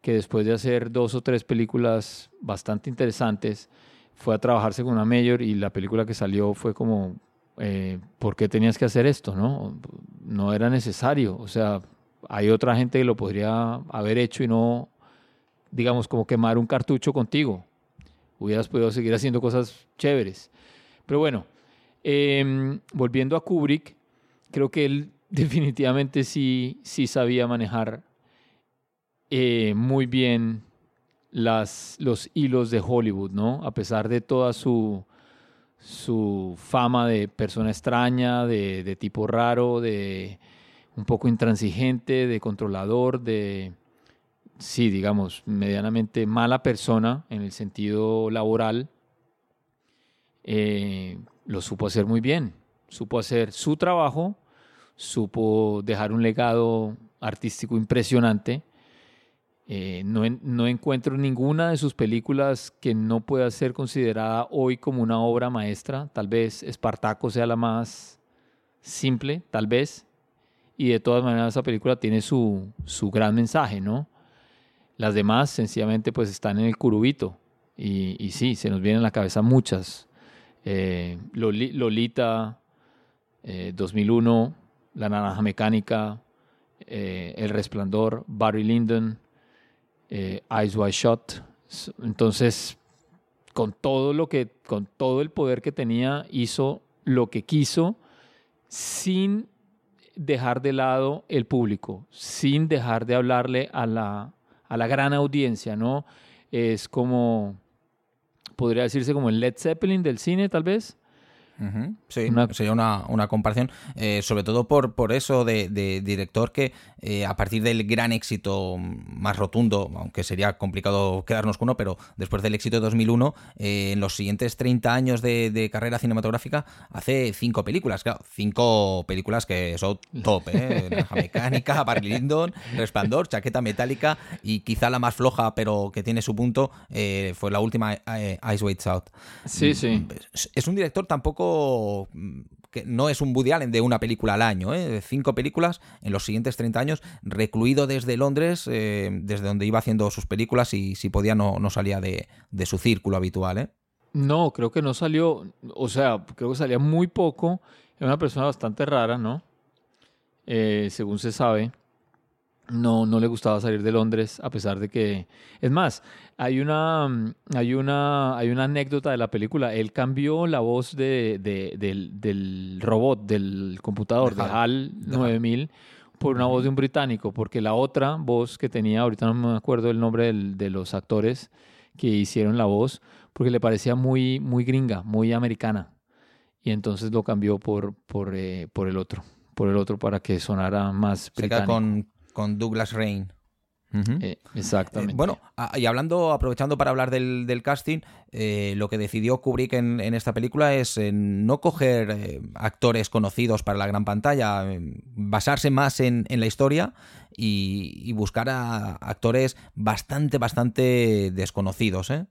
C: que después de hacer dos o tres películas bastante interesantes, fue a trabajarse con una mayor y la película que salió fue como, eh, ¿por qué tenías que hacer esto? No, no era necesario. O sea, hay otra gente que lo podría haber hecho y no, digamos, como quemar un cartucho contigo. Hubieras podido seguir haciendo cosas chéveres. Pero bueno, em, volviendo a Kubrick, creo que él definitivamente sí, sí sabía manejar eh, muy bien las, los hilos de Hollywood, ¿no? A pesar de toda su, su fama de persona extraña, de, de tipo raro, de un poco intransigente, de controlador, de, sí, digamos, medianamente mala persona en el sentido laboral, eh, lo supo hacer muy bien. Supo hacer su trabajo, supo dejar un legado artístico impresionante. Eh, no, no encuentro ninguna de sus películas que no pueda ser considerada hoy como una obra maestra. Tal vez Espartaco sea la más simple, tal vez. Y de todas maneras esa película tiene su, su gran mensaje, ¿no? Las demás sencillamente pues están en el curubito. Y, y sí, se nos vienen a la cabeza muchas. Eh, Loli- Lolita, eh, 2001, La Naranja Mecánica, eh, El Resplandor, Barry Lyndon, eh, Eyes Wide Shut. S- Entonces, con todo lo que, con todo el poder que tenía, hizo lo que quiso sin dejar de lado el público, sin dejar de hablarle a la, a la gran audiencia, ¿no? Es como, podría decirse como el Led Zeppelin del cine, tal vez,
B: Sí,
C: Una-
B: sería una, una comparación, eh, sobre todo por, por eso de, de director que eh, a partir del gran éxito más rotundo, aunque sería complicado quedarnos con uno, pero después del éxito de 2001, eh, en los siguientes 30 años de, de carrera cinematográfica hace cinco películas, claro, cinco películas que son top, ¿eh? Naranja Mecánica, Barry Lyndon, Resplandor, Chaqueta Metálica y quizá la más floja, pero que tiene su punto, fue la última Ice Waits Out.
C: Sí, sí.
B: Es un director tampoco mm, que no es un Woody Allen de una película al año, ¿eh? cinco películas en los siguientes 30 años, recluido desde Londres, eh, desde donde iba haciendo sus películas y si podía no, no salía de, de su círculo habitual. ¿eh?
C: No, creo que no salió, o sea, creo que salía muy poco. Era una persona bastante rara, ¿no? Según se sabe. No, no le gustaba salir de Londres, a pesar de que. Es más, hay una, mm, hay una, hay una anécdota de la película. Él cambió la voz de, de- del, del robot, del computador,
B: De HAL.
C: HAL
B: De HAL.
C: 9000, por una voz de un británico, porque la otra voz que tenía, ahorita no me acuerdo el nombre del- de los actores que hicieron la voz, porque le parecía muy, muy gringa, muy americana. Y entonces lo cambió por, por, eh, por el otro, por el otro para que sonara más
B: Se queda
C: británico.
B: con, con Douglas Rain.
C: Eh, exactamente.
B: Eh, bueno, a- y hablando, aprovechando para hablar del, del casting, eh, lo que decidió Kubrick en, en esta película es eh, no coger eh, actores conocidos para la gran pantalla, eh, basarse más en, en la historia y, y buscar a actores bastante, bastante desconocidos, ¿eh?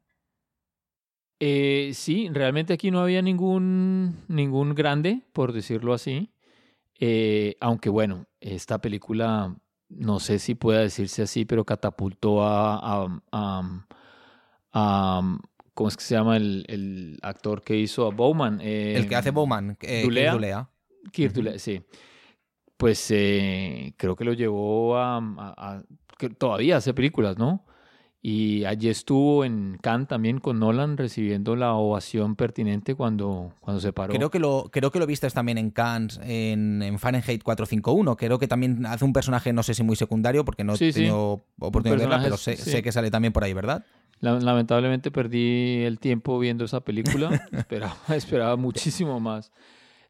C: Eh, sí, realmente aquí no había ningún, ningún grande, por decirlo así. Eh, aunque bueno, esta película, no sé si pueda decirse así, pero catapultó a... a- a- a- ¿Cómo es que se llama el, el actor que hizo a Bowman? Eh,
B: El que hace Bowman, eh, que es
C: Dulea.
B: Dulea.
C: Kirk. Douglas, sí. Pues eh, creo que lo llevó a, a- a- que todavía hace películas, ¿no? Y allí estuvo en Cannes también con Nolan recibiendo la ovación pertinente cuando, cuando se paró.
B: Creo que lo creo que lo viste también en Cannes, en, en Fahrenheit 451. Creo que también hace un personaje, no sé si muy secundario, porque no he
C: Sí, sí.
B: tenido oportunidad de verla, pero sé,
C: sí.
B: sé que sale también por ahí, ¿verdad?
C: La- Lamentablemente perdí el tiempo viendo esa película. esperaba, esperaba muchísimo más.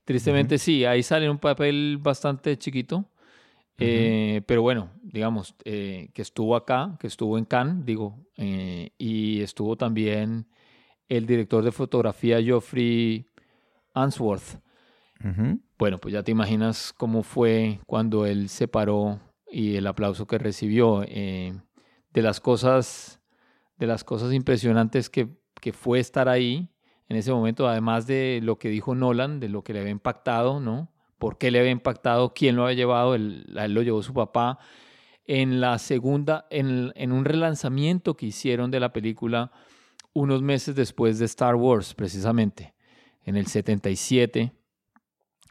C: Tristemente sí, ahí sale un papel bastante chiquito. Eh, pero bueno, digamos, eh, que estuvo acá, que estuvo en Cannes, digo, eh, y estuvo también el director de fotografía Geoffrey Answorth. Bueno, pues ya te imaginas cómo fue cuando él se paró y el aplauso que recibió. de las cosas, de las cosas impresionantes que, que fue estar ahí en ese momento, además de lo que dijo Nolan, de lo que le había impactado, ¿no? ¿Por qué le había impactado? ¿Quién lo había llevado? Él, él lo llevó su papá. En la segunda, en, en un relanzamiento que hicieron de la película unos meses después de Star Wars, precisamente, en el 77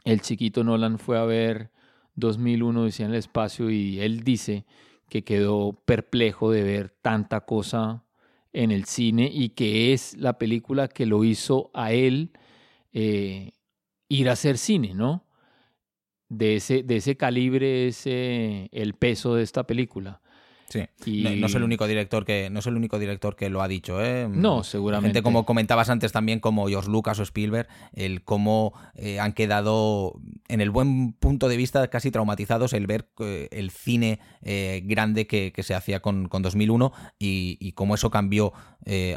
C: el chiquito Nolan fue a ver 2001 decía en el espacio y él dice que quedó perplejo de ver tanta cosa en el cine y que es la película que lo hizo a él eh, ir a hacer cine, ¿no? De ese, de ese calibre, ese, el peso de esta película.
B: Sí.
C: Y-
B: No, no es el único director que no es el único director que lo ha dicho, ¿eh?
C: No, seguramente.
B: Gente como comentabas antes también, como George Lucas o Spielberg, el cómo eh, han quedado en el buen punto de vista casi traumatizados el ver eh, el cine grande que, que se hacía con, con 2001 y, y cómo eso cambió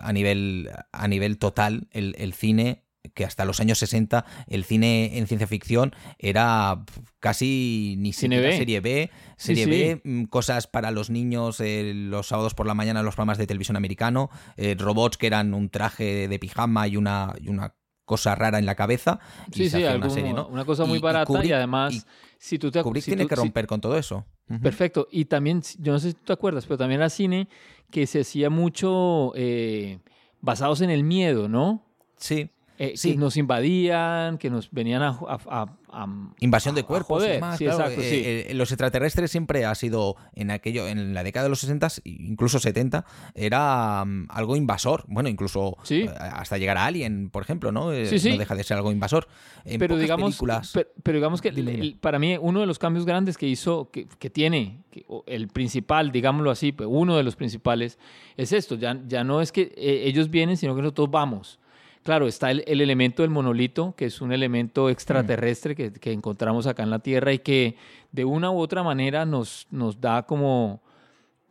B: a nivel a nivel total el, el cine que hasta los años 60 el cine en ciencia ficción era casi ni
C: Cine
B: siquiera
C: B.
B: serie B, serie
C: sí.
B: B, mm, cosas para los niños eh, los sábados por la mañana en los programas de televisión americano, eh, robots que eran un traje de pijama y una, y una cosa rara en la cabeza. y
C: Sí,
B: se
C: sí,
B: una serie, ¿no?
C: una cosa muy
B: Y-
C: barata y,
B: Kubrick-
C: además,
B: y
C: si tú te
B: Kubrick
C: si
B: tiene
C: tú-
B: que
C: si-
B: romper con todo eso.
C: Perfecto. Y también, yo no sé si tú te acuerdas, pero también era cine que se hacía mucho eh, basados en el miedo, ¿no?
B: Sí.
C: Eh,
B: Sí.
C: Que nos invadían, que nos venían a... a- a- a-
B: Invasión de cuerpos. y
C: joder.
B: demás,
C: Sí,
B: claro.
C: exacto.
B: Eh, eh, los extraterrestres siempre ha sido en aquello, en la década de los 60, incluso 70, era mm, algo invasor. Bueno, incluso hasta llegar a Alien, por ejemplo, ¿no? No deja de ser algo invasor. En
C: pero digamos,
B: películas-
C: per- pero, digamos que el- el- para mí uno de los cambios grandes que hizo, que, que tiene, que- el principal, digámoslo así, pero uno de los principales, es esto, ya, ya no es que eh, ellos vienen, sino que nosotros vamos. Claro, está el, el elemento del monolito, que es un elemento extraterrestre que, que encontramos acá en la Tierra y que de una u otra manera nos, nos da como,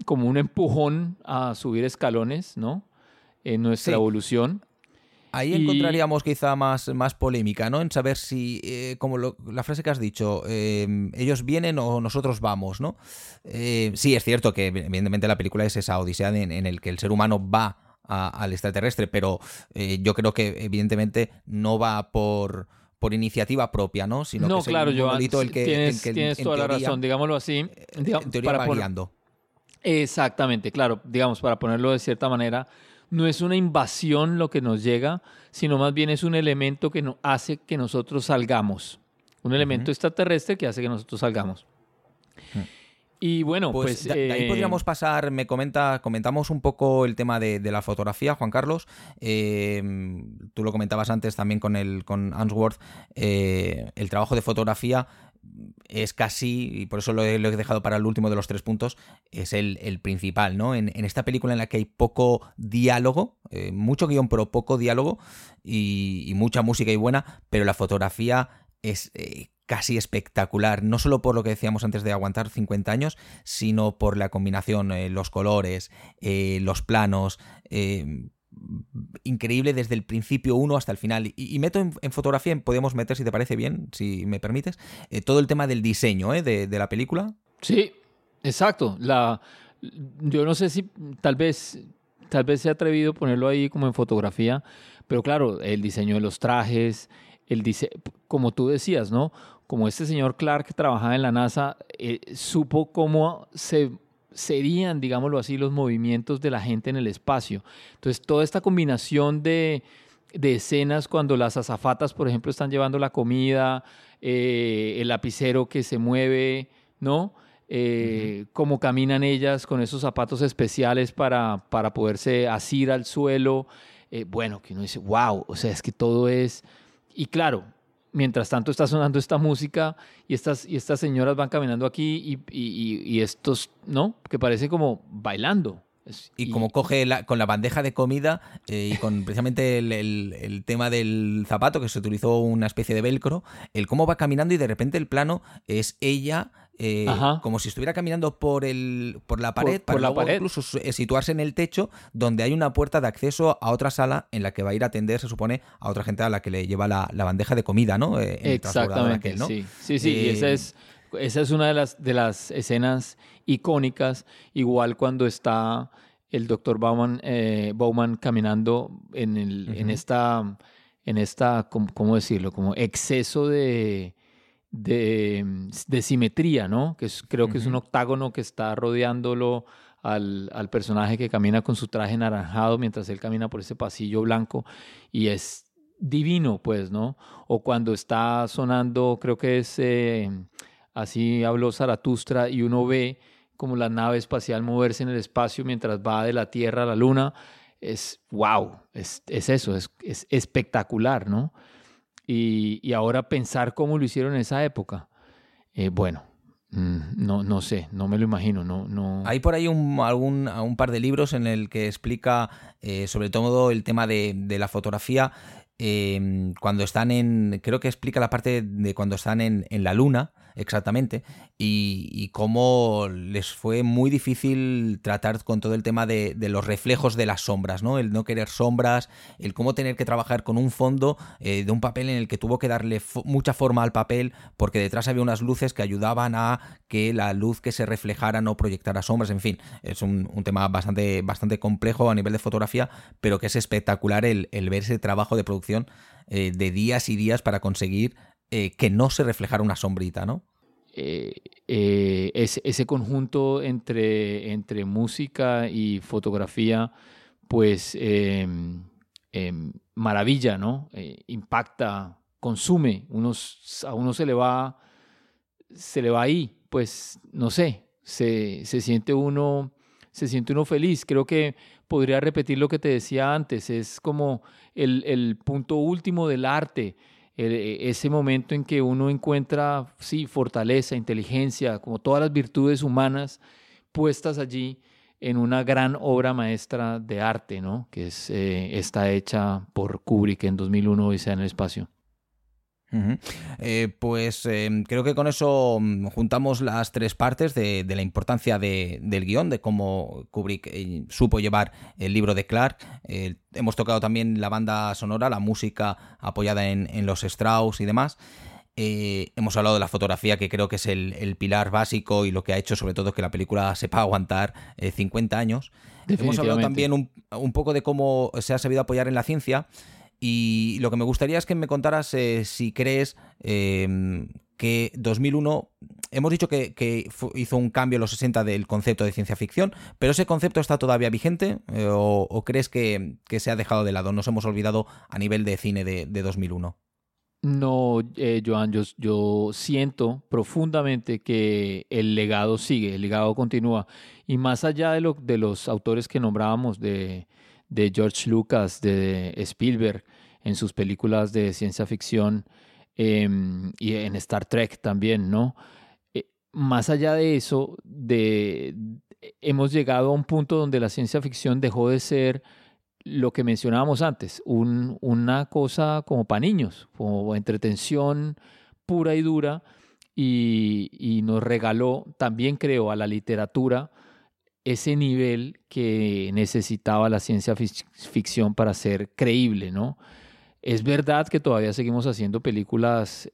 C: como un empujón a subir escalones, ¿no? En nuestra
B: Sí.
C: evolución.
B: Ahí
C: Y-
B: encontraríamos quizá más, más polémica, ¿no? En saber si, eh, como lo- la frase que has dicho, eh, ellos vienen o nosotros vamos, ¿no? Eh, sí, es cierto que evidentemente la película es esa odisea en, en el que el ser humano va a- al extraterrestre, pero eh, yo creo que evidentemente no va por, por iniciativa propia, ¿no? Sino
C: no,
B: que es
C: claro, Joan,
B: el que,
C: tienes,
B: el que en-
C: tienes
B: en
C: toda la razón, digámoslo así. diga-
B: En teoría
C: para. Exactamente, claro, digamos, para ponerlo de cierta manera, no es una invasión lo que nos llega, sino más bien es un elemento que nos hace que nosotros salgamos. Un elemento extraterrestre que hace que nosotros salgamos. Y bueno,
B: Pues,
C: pues...
B: de, ahí
C: eh,
B: podríamos pasar, me comenta, comentamos un poco el tema de, de la fotografía, Juan Carlos. Eh, tú lo comentabas antes también con el con Answorth. eh, el trabajo de fotografía es casi, y por eso lo he, lo he dejado para el último de los tres puntos, es el, el principal, ¿no? En, en esta película en la que hay poco diálogo, eh, mucho guion, pero poco diálogo, y, y mucha música y buena, pero la fotografía es eh, casi espectacular, no solo por lo que decíamos antes de aguantar 50 años, sino por la combinación, eh, los colores, eh, los planos, eh, increíble desde el principio uno hasta el final. Y, meto en, en fotografía, podemos meter, si te parece bien, si me permites, todo el tema del diseño eh, de, la película.
C: Sí, exacto. La, yo no sé si tal vez, tal vez se ha atrevido a ponerlo ahí como en fotografía, pero claro, el diseño de los trajes, el dise como tú decías, ¿no? Como este señor Clark que trabajaba en la NASA, eh, supo cómo se serían, digámoslo así, los movimientos de la gente en el espacio. Entonces, toda esta combinación de, de escenas cuando las azafatas, por ejemplo, están llevando la comida, eh, el lapicero que se mueve, ¿no? Eh, Cómo caminan ellas con esos zapatos especiales para, para poderse asir al suelo. Eh, bueno, que uno dice, wow, o sea, es que todo es... Y claro, mientras tanto está sonando esta música y estas, y estas señoras van caminando aquí y, y- estos, ¿no? Que parecen como bailando.
B: Y como coge la- con la bandeja de comida eh, y con precisamente el, el- el tema del zapato, que se utilizó una especie de velcro, el cómo va caminando y de repente el plano es ella eh, como si estuviera caminando por, el, por la pared,
C: por
B: para
C: la
B: luego
C: pared.
B: incluso eh, situarse en el techo, donde hay una puerta de acceso a otra sala en la que va a ir a atender, se supone, a otra gente a la que le lleva la, la bandeja de comida, ¿no? Eh,
C: Exactamente,
B: aquel, ¿no?
C: sí. Sí, sí, y
B: Eh,
C: esa es, esa es una de las, de las escenas icónicas, igual cuando está el doctor Bauman, eh, Bowman caminando en, el, en esta, en esta, ¿cómo, cómo decirlo? Como exceso de, de, de simetría, ¿no? Que es- creo que es un octágono que está rodeándolo al, al personaje que camina con su traje naranjado mientras él camina por ese pasillo blanco y es divino, pues, ¿no? O cuando está sonando, creo que es eh, así habló Zaratustra y uno ve como la nave espacial moverse en el espacio mientras va de la Tierra a la Luna, es wow, es, es eso, es, es espectacular, ¿no? Y, y ahora pensar cómo lo hicieron en esa época, eh, bueno, mm, no, no sé, no me lo imagino, no, no.
B: Hay por ahí un, algún, un par de libros en el que explica eh, sobre todo el tema de, de la fotografía eh, cuando están en, creo que explica la parte de cuando están en, en la luna, exactamente, y, cómo les fue muy difícil tratar con todo el tema de, de los reflejos de las sombras, ¿no? El no querer sombras, el cómo tener que trabajar con un fondo eh, de un papel en el que tuvo que darle fo- mucha forma al papel porque detrás había unas luces que ayudaban a que la luz que se reflejara no proyectara sombras, en fin, es un, un tema bastante, bastante complejo a nivel de fotografía, pero que es espectacular el, el ver ese trabajo de producción eh, de días y días para conseguir eh, que no se reflejara una sombrita, ¿no?
C: eh, eh, ese, ese conjunto entre, entre música y fotografía, pues eh, eh, maravilla, ¿no? Eh, impacta, consume, unos, a uno se le va, se le va ahí, pues no sé, se, se siente uno, se siente uno feliz. Creo que podría repetir lo que te decía antes, es como el, el punto último del arte ese momento en que uno encuentra, sí, fortaleza, inteligencia, como todas las virtudes humanas puestas allí, en una gran obra maestra de arte, ¿no? Que es, eh, está hecha por Kubrick en 2001 y sea en el espacio.
B: Eh, pues eh, creo que con eso mm, juntamos las tres partes de, de la importancia de- del guion, de cómo Kubrick eh, supo llevar el libro de Clark. Hemos tocado también la banda sonora, la música apoyada en, en los Strauss y demás. Eh, hemos hablado de la fotografía, que creo que es el, el pilar básico y lo que ha hecho sobre todo que la película sepa aguantar eh, 50 años. Hemos hablado también un, un poco de cómo se ha sabido apoyar en la ciencia y lo que me gustaría es que me contaras eh, si crees eh, que 2001, hemos dicho que, que hizo un cambio en los 60 del concepto de ciencia ficción, pero ese concepto está todavía vigente eh, o, o crees que, que se ha dejado de lado, nos hemos olvidado a nivel de cine de, de 2001?
C: No, eh, Joan, yo, yo siento profundamente que el legado sigue, el legado continúa. Y más allá de, lo, de los autores que nombrábamos, de, de George Lucas, de Spielberg, en sus películas de ciencia ficción em, y en Star Trek también, ¿no? Eh, más allá de eso, de, hemos llegado a un punto donde la ciencia ficción dejó de ser lo que mencionábamos antes, un- una cosa como para niños, como entretención pura y dura, y, y nos regaló, también creo, a la literatura ese nivel que necesitaba la ciencia fic- ficción para ser creíble, ¿no? Es verdad que todavía seguimos haciendo películas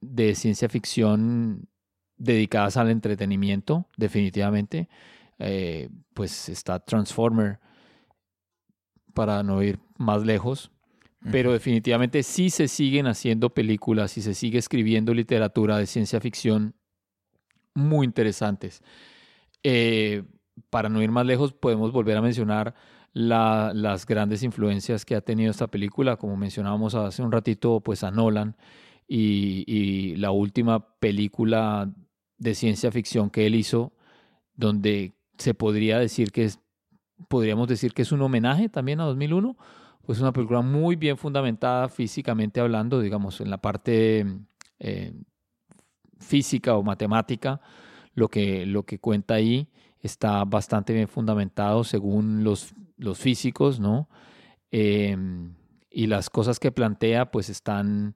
C: de ciencia ficción dedicadas al entretenimiento, definitivamente. Eh, pues está Transformer, para no ir más lejos, pero definitivamente sí se siguen haciendo películas y se sigue escribiendo literatura de ciencia ficción muy interesantes. Eh, para no ir más lejos, podemos volver a mencionar la- las grandes influencias que ha tenido esta película, como mencionábamos hace un ratito, pues a Nolan y, y la última película de ciencia ficción que él hizo, donde se podría decir que es, podríamos decir que es un homenaje también a 2001, pues una película muy bien fundamentada físicamente hablando, digamos, en la parte eh, física o matemática, lo que, lo que cuenta ahí está bastante bien fundamentado según los, los físicos, ¿no? Eh, y las cosas que plantea, pues están,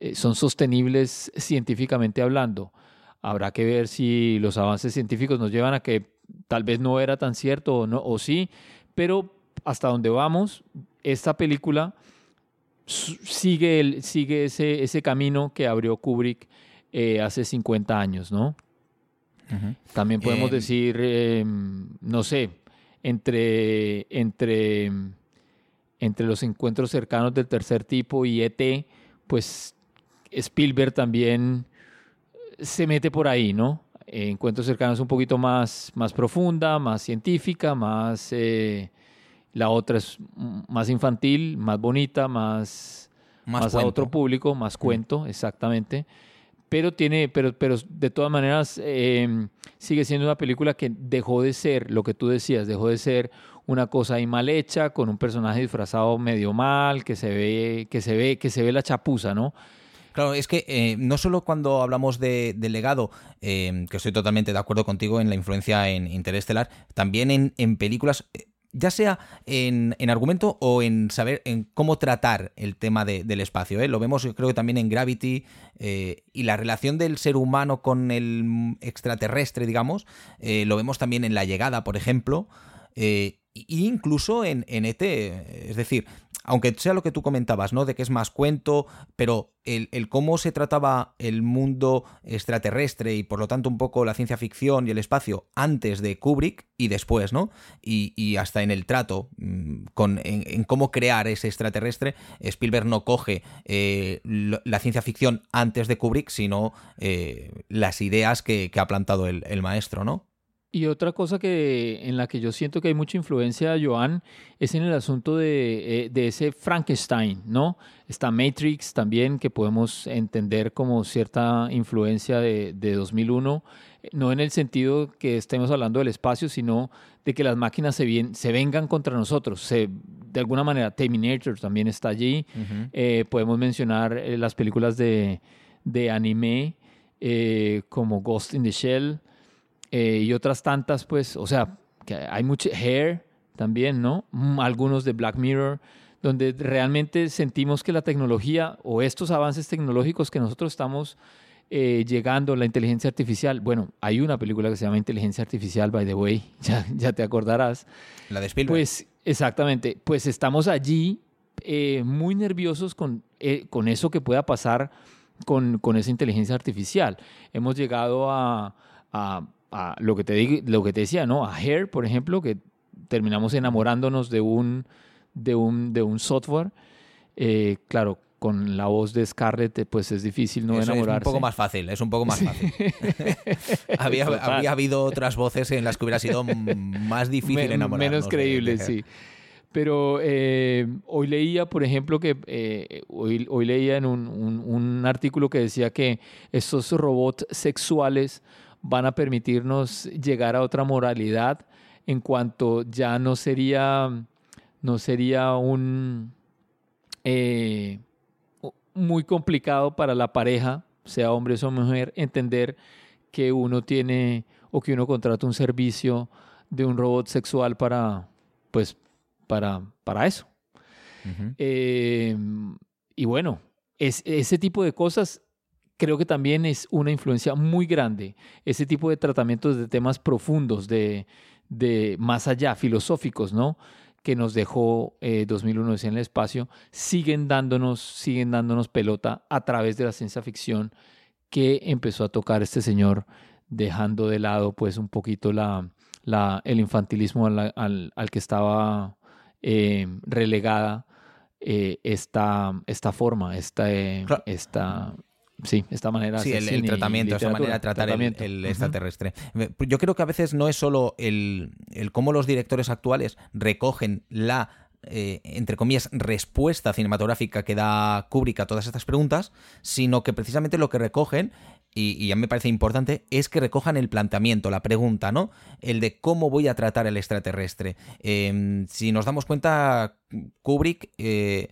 C: eh, son sostenibles científicamente hablando. Habrá que ver si los avances científicos nos llevan a que tal vez no era tan cierto o, sí, pero hasta donde vamos, esta película sigue, el, sigue ese, ese camino que abrió Kubrick eh, hace 50 años, ¿no? También podemos
B: Eh,
C: decir, eh, no sé, entre, entre, entre los encuentros cercanos del tercer tipo y ET, pues Spielberg también se mete por ahí, ¿no? Eh, encuentros cercanos un poquito más, más profunda, más científica, más... eh, la otra es más infantil, más bonita, más,
B: Más,
C: más, a otro público, más cuento, exactamente. Pero tiene, pero, pero de todas maneras eh, sigue siendo una película que dejó de ser lo que tú decías, dejó de ser una cosa ahí mal hecha, con un personaje disfrazado medio mal, que se ve, que se ve, que se ve la chapuza, ¿no?
B: Claro, es que eh, no solo cuando hablamos de, del legado, eh, que estoy totalmente de acuerdo contigo en la influencia en Interestelar, también en, en películas, eh, ya sea en, en argumento o en saber en cómo tratar el tema de- del espacio. ¿eh? Lo vemos, yo creo que también en Gravity eh, y la relación del ser humano con el extraterrestre, digamos, eh, lo vemos también en La Llegada, por ejemplo. e incluso en, en ET, es decir, aunque sea lo que tú comentabas, ¿no? De que es más cuento, pero el, el cómo se trataba el mundo extraterrestre y por lo tanto un poco la ciencia ficción y el espacio antes de Kubrick y después, ¿no? Y, y hasta en el trato mm, con, en, cómo crear ese extraterrestre, Spielberg no coge eh, la ciencia ficción antes de Kubrick, sino eh, las ideas que, que ha plantado el, el maestro, ¿no?
C: Y otra cosa que en la que yo siento que hay mucha influencia, Joan, es en el asunto de, eh, de ese Frankenstein, ¿no? Está Matrix también, que podemos entender como cierta influencia de, de 2001, eh, no en el sentido que estemos hablando del espacio, sino de que las máquinas se, vien- se vengan contra nosotros. Se, de alguna manera, Terminator también está allí. Eh, podemos mencionar las películas de, de anime eh, como Ghost in the Shell eh, y otras tantas, pues, o sea, que hay mucho Hair también, ¿no? Mm, Algunos de Black Mirror, donde realmente sentimos que la tecnología o estos avances tecnológicos que nosotros estamos eh, llegando, la inteligencia artificial, bueno, hay una película que se llama Inteligencia Artificial, by the way, ya, ya te acordarás.
B: La de Spielberg.
C: Pues exactamente, pues estamos allí eh, muy nerviosos con, con eso que pueda pasar con, con esa inteligencia artificial. Hemos llegado a, a- a lo, que te digo, lo que te decía, ¿no? A Hair, por ejemplo, que terminamos enamorándonos de un, de un, de un software. Eh, claro, con la voz de Scarlett, eh, pues es difícil no
B: Eso es
C: enamorarse.
B: un poco más fácil, es un poco más fácil. había, había habido otras voces en las que hubiera sido más difícil enamorarnos.
C: Menos creíble, sí. Pero eh, hoy leía, por ejemplo, que eh, hoy, hoy leía en un, un- un artículo que decía que estos robots sexuales van a permitirnos llegar a otra moralidad en cuanto ya no sería, no sería un eh, muy complicado para la pareja, sea hombre o mujer, entender que uno tiene o que uno contrata un servicio de un robot sexual para, pues, para, para eso. Eh, y bueno, es, ese tipo de cosas creo que también es una influencia muy grande. Ese tipo de tratamientos de temas profundos, de, de más allá, filosóficos, ¿no? Que nos dejó eh, 2001 en el espacio, siguen dándonos, siguen dándonos pelota a través de la ciencia ficción que empezó a tocar este señor, dejando de lado pues un poquito la, la- el infantilismo al, al- al que estaba eh, relegada eh, esta, esta forma, esta, eh,
B: Claro.
C: esta, sí, esta manera
B: Sí, el, el tratamiento, esa
C: literatura,
B: manera de tratar el- el, extraterrestre. Eh, Yo creo que a veces no es solo el, el cómo los directores actuales recogen la, eh, entre comillas, respuesta cinematográfica que da Kubrick a todas estas preguntas, sino que precisamente lo que recogen, y, y ya me parece importante, es que recojan el planteamiento, la pregunta, ¿no? El de cómo voy a tratar al extraterrestre. Eh, si nos damos cuenta, Kubrick... eh,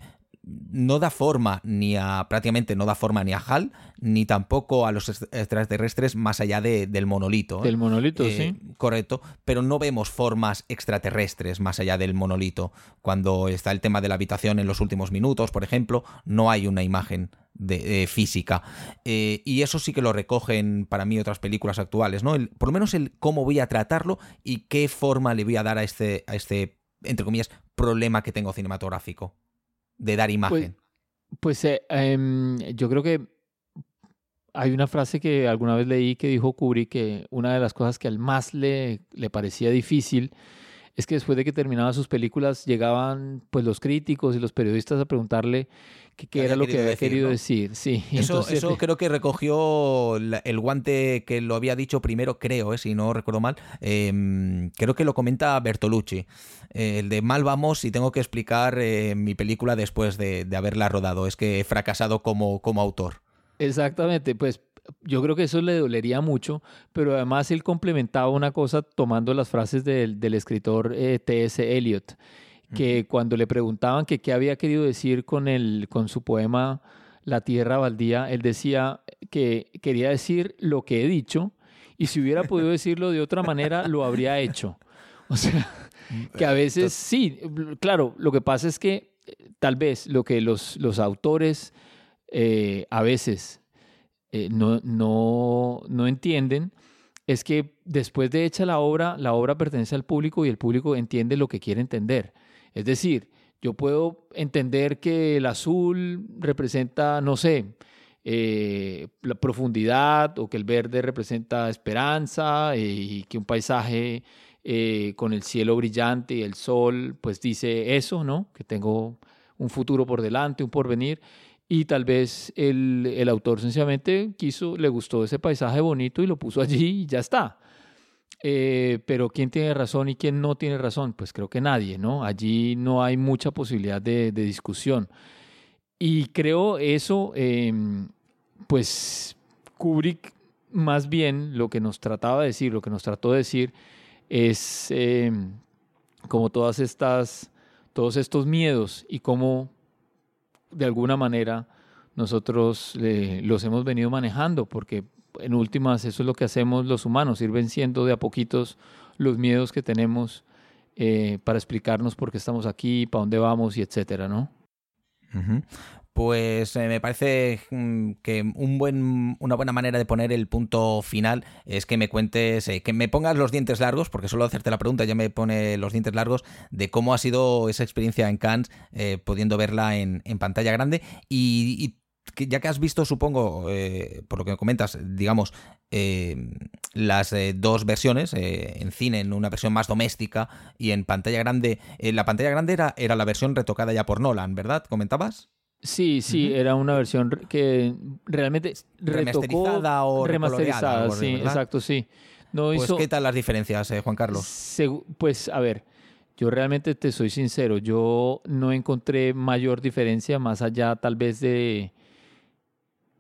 B: no da forma ni a prácticamente no da forma ni a Hal ni tampoco a los est- extraterrestres más allá de- del monolito. ¿eh?
C: Del monolito,
B: Eh,
C: sí.
B: Correcto, pero no vemos formas extraterrestres más allá del monolito. Cuando está el tema de la habitación en los últimos minutos, por ejemplo, no hay una imagen de, eh, física. Eh, y eso sí que lo recogen para mí otras películas actuales, ¿no? El- por lo menos el cómo voy a tratarlo y qué forma le voy a dar a este, a este entre comillas, problema que tengo cinematográfico de dar imagen.
C: Pues eh, em, yo creo que hay una frase que alguna vez leí que dijo Kubrick que una de las cosas que al más le, le parecía difícil es que después de que terminaba sus películas llegaban pues los críticos y los periodistas a preguntarle que qué
B: ¿Qué
C: era lo que había
B: decir,
C: querido
B: no?
C: decir. Sí,
B: Eso,
C: entonces
B: eso
C: le-
B: creo que recogió la- el guante que lo había dicho primero, creo, eh, si no recuerdo mal. eh, creo que lo comenta Bertolucci. eh, el de mal vamos y tengo que explicar eh, mi película después de, de haberla rodado. Es que he fracasado como, como autor.
C: Exactamente, pues yo creo que eso le dolería mucho, pero además él complementaba una cosa tomando las frases del, del escritor eh, T.S. Eliot, que cuando le preguntaban que qué había querido decir con, el, con su poema La tierra baldía, él decía que quería decir lo que he dicho y si hubiera podido decirlo de otra manera, lo habría hecho. O sea, que a veces sí, claro, lo que pasa es que eh, tal vez lo que los, los autores eh, a veces eh, no, no, no entienden es que después de hecha la obra, la obra pertenece al público y el público entiende lo que quiere entender. Es decir, yo puedo entender que el azul representa, no sé, eh, la profundidad o que el verde representa esperanza eh, y que un paisaje eh, con el cielo brillante y el sol, pues dice eso, ¿no? Que tengo un futuro por delante, un porvenir. Y tal vez el, el autor sencillamente quiso, le gustó ese paisaje bonito y lo puso allí y ya está. Eh, pero ¿quién tiene razón y quién no tiene razón? Pues creo que nadie, ¿no? Allí no hay mucha posibilidad de, de discusión. Y creo eso, eh, pues Kubrick más bien lo que nos trataba de decir, lo que nos trató de decir es eh, como todas estas, todos estos miedos y cómo de alguna manera nosotros eh, los hemos venido manejando, porque en últimas eso es lo que hacemos los humanos, ir venciendo de a poquitos los miedos que tenemos eh, para explicarnos por qué estamos aquí, para dónde vamos y etcétera, ¿no?
B: Pues eh, me parece mm, que un buen, una buena manera de poner el punto final es que me cuentes, eh, que me pongas los dientes largos, porque solo hacerte la pregunta ya me pone los dientes largos, de cómo ha sido esa experiencia en Cannes, pudiendo verla en, pantalla grande. Y, ya que has visto, supongo, eh, por lo que me comentas, digamos, eh, las eh, dos versiones, en cine, en una versión más doméstica y en pantalla grande. la pantalla grande era, era la versión retocada ya por Nolan, ¿verdad? ¿Comentabas?
C: Sí, sí, era una versión que realmente retocó,
B: Remasterizada o
C: remasterizada, sí,
B: ¿verdad?
C: exacto, sí. No
B: Pues,
C: hizo,
B: ¿qué tal las diferencias, Juan Carlos?
C: Pues a ver, yo realmente te soy sincero, yo no encontré mayor diferencia más allá tal vez de,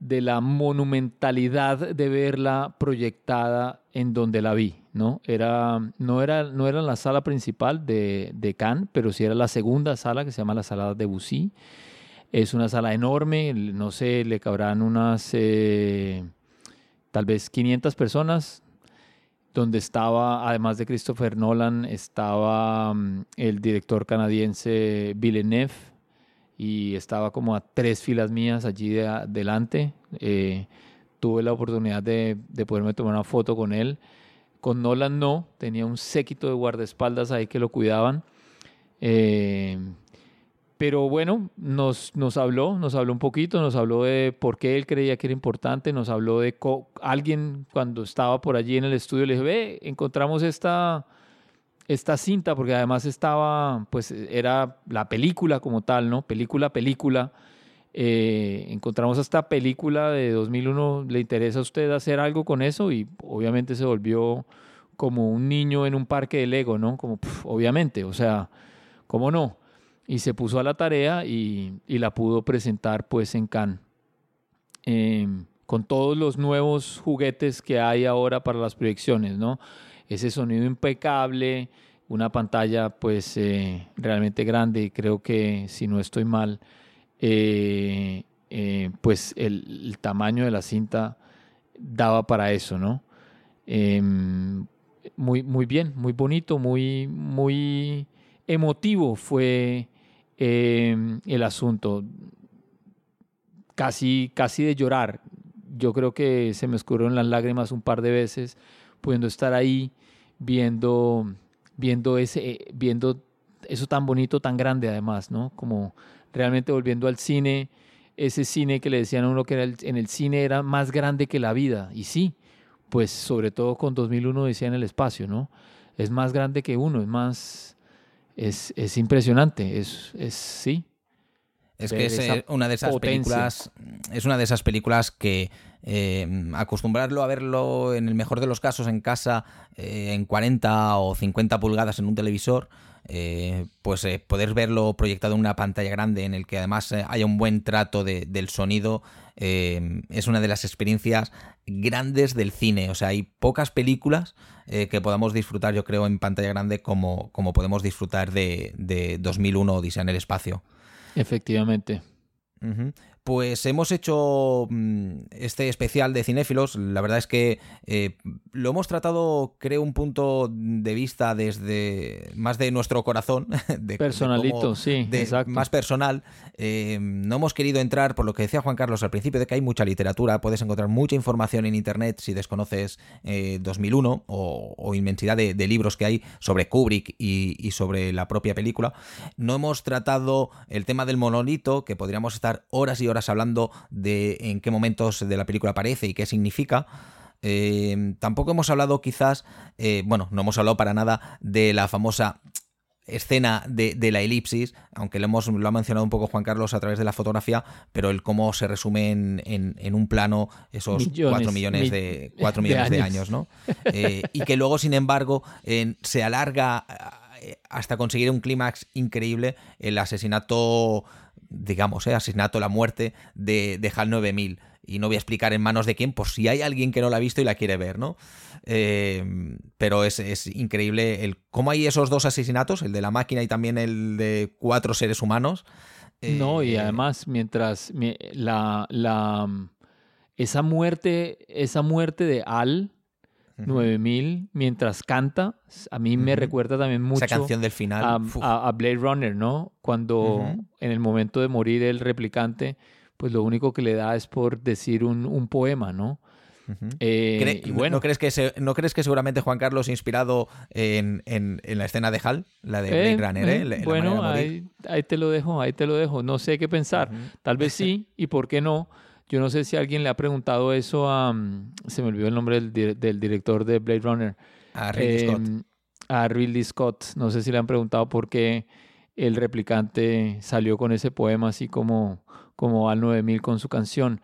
C: de la monumentalidad de verla proyectada en donde la vi, ¿no? Era, no, era, no era la sala principal de, de Cannes, pero sí era la segunda sala que se llama la sala de Bussy. Es una sala enorme, no sé, le cabrán unas eh, tal vez 500 personas, donde estaba, además de Christopher Nolan, estaba mm, el director canadiense Villeneuve y estaba como a tres filas mías allí de- adelante. Eh, tuve la oportunidad de, de poderme tomar una foto con él. Con Nolan no, tenía un séquito de guardaespaldas ahí que lo cuidaban. Eh, pero bueno, nos, nos habló, nos habló un poquito, nos habló de por qué él creía que era importante, nos habló de alguien cuando estaba por allí en el estudio, le dije, ve, encontramos esta, esta cinta, porque además estaba, pues era la película como tal, ¿no? Película, película. Eh, encontramos esta película de 2001, ¿le interesa a usted hacer algo con eso? Y obviamente se volvió como un niño en un parque de Lego, ¿no? Como, obviamente, o sea, ¿cómo no? y se puso a la tarea y, la pudo presentar pues en Cannes. Eh, con todos los nuevos juguetes que hay ahora para las proyecciones, ¿no? Ese sonido impecable, una pantalla pues eh, realmente grande y creo que si no estoy mal, eh, eh, pues el, el tamaño de la cinta daba para eso, ¿no? Em, muy, muy bien, muy bonito, muy, muy emotivo fue eh, el asunto. Casi, casi de llorar. Yo creo que se me escurrieron las lágrimas un par de veces, pudiendo estar ahí viendo, viendo ese, eh, viendo eso tan bonito, tan grande además, ¿no? Como realmente volviendo al cine, ese cine que le decían a uno que era el- en el cine era más grande que la vida. Y sí, pues sobre todo con 2001 decía en el espacio, ¿no? Es más grande que uno, es más, es, es impresionante, es, es sí.
B: Es que es una de esas
C: potencia.
B: películas, es una de esas películas que eh, acostumbrarlo a verlo en el mejor de los casos en casa eh, en 40 o 50 pulgadas en un televisor, eh, pues poder verlo proyectado en una pantalla grande en el que además haya un buen trato de- del sonido es una de las experiencias grandes del cine. O sea, hay pocas películas que podamos disfrutar, yo creo, en pantalla grande como, como podemos disfrutar de, de 2001 Odisea en el espacio.
C: Efectivamente.
B: Pues hemos hecho mm, este especial de cinéfilos. La verdad es que eh, lo hemos tratado, creo, un punto de vista desde más de nuestro corazón. de- de
C: Personalito,
B: cómo-
C: sí,
B: de-
C: exacto.
B: Más personal. Eh, no hemos querido entrar, por lo que decía Juan Carlos al principio, de que hay mucha literatura. Puedes encontrar mucha información en internet si desconoces eh, 2001 o, o inmensidad de, de libros que hay sobre Kubrick y, y sobre la propia película. No hemos tratado el tema del monolito, que podríamos estar horas y horas hablando de en qué momentos de la película aparece y qué significa. Eh, tampoco hemos hablado quizás, eh, bueno, no hemos hablado para nada de la famosa escena de, de la elipsis, aunque lo, hemos, lo ha mencionado un poco Juan Carlos a través de la fotografía, pero el cómo se resume en, en- en un plano esos
C: Millones,
B: cuatro millones
C: mi-
B: de cuatro
C: de
B: millones de
C: años.
B: años, ¿no? Eh, y que luego, sin embargo, se alarga eh, hasta conseguir un clímax increíble el asesinato, digamos, eh, asesinato, la muerte de, de HAL 9000. Y no voy a explicar en manos de quién, por si hay alguien que no la ha visto y la quiere ver, ¿no? Eh, pero es, es increíble el cómo hay esos dos asesinatos, el de la máquina y también el de cuatro seres humanos.
C: No, y
B: Eh,
C: además, mientras mi- la, la, esa muerte, esa muerte de Al 9000 mientras canta. A mí me recuerda también mucho
B: Esa canción del final.
C: a, Blade Runner, ¿no? Cuando en el momento de morir el replicante, pues lo único que le da es por decir un, un poema, ¿no? Eh, y bueno,
B: ¿no, crees que se- ¿No crees que seguramente Juan Carlos inspirado en, en- en la escena de Hal, la de Blade
C: eh,
B: Runner,
C: eh,
B: eh, la-
C: bueno, ahí, ahí te lo dejo, ahí te lo dejo. No sé qué pensar. Tal vez sí, y por qué no. Yo no sé si alguien le ha preguntado eso a... mm, Se me olvidó el nombre del, dir- del director de Blade Runner.
B: A Ridley Scott.
C: Em, a Ridley Scott. No sé si le han preguntado por qué el replicante salió con ese poema así como, como al 9000 con su canción.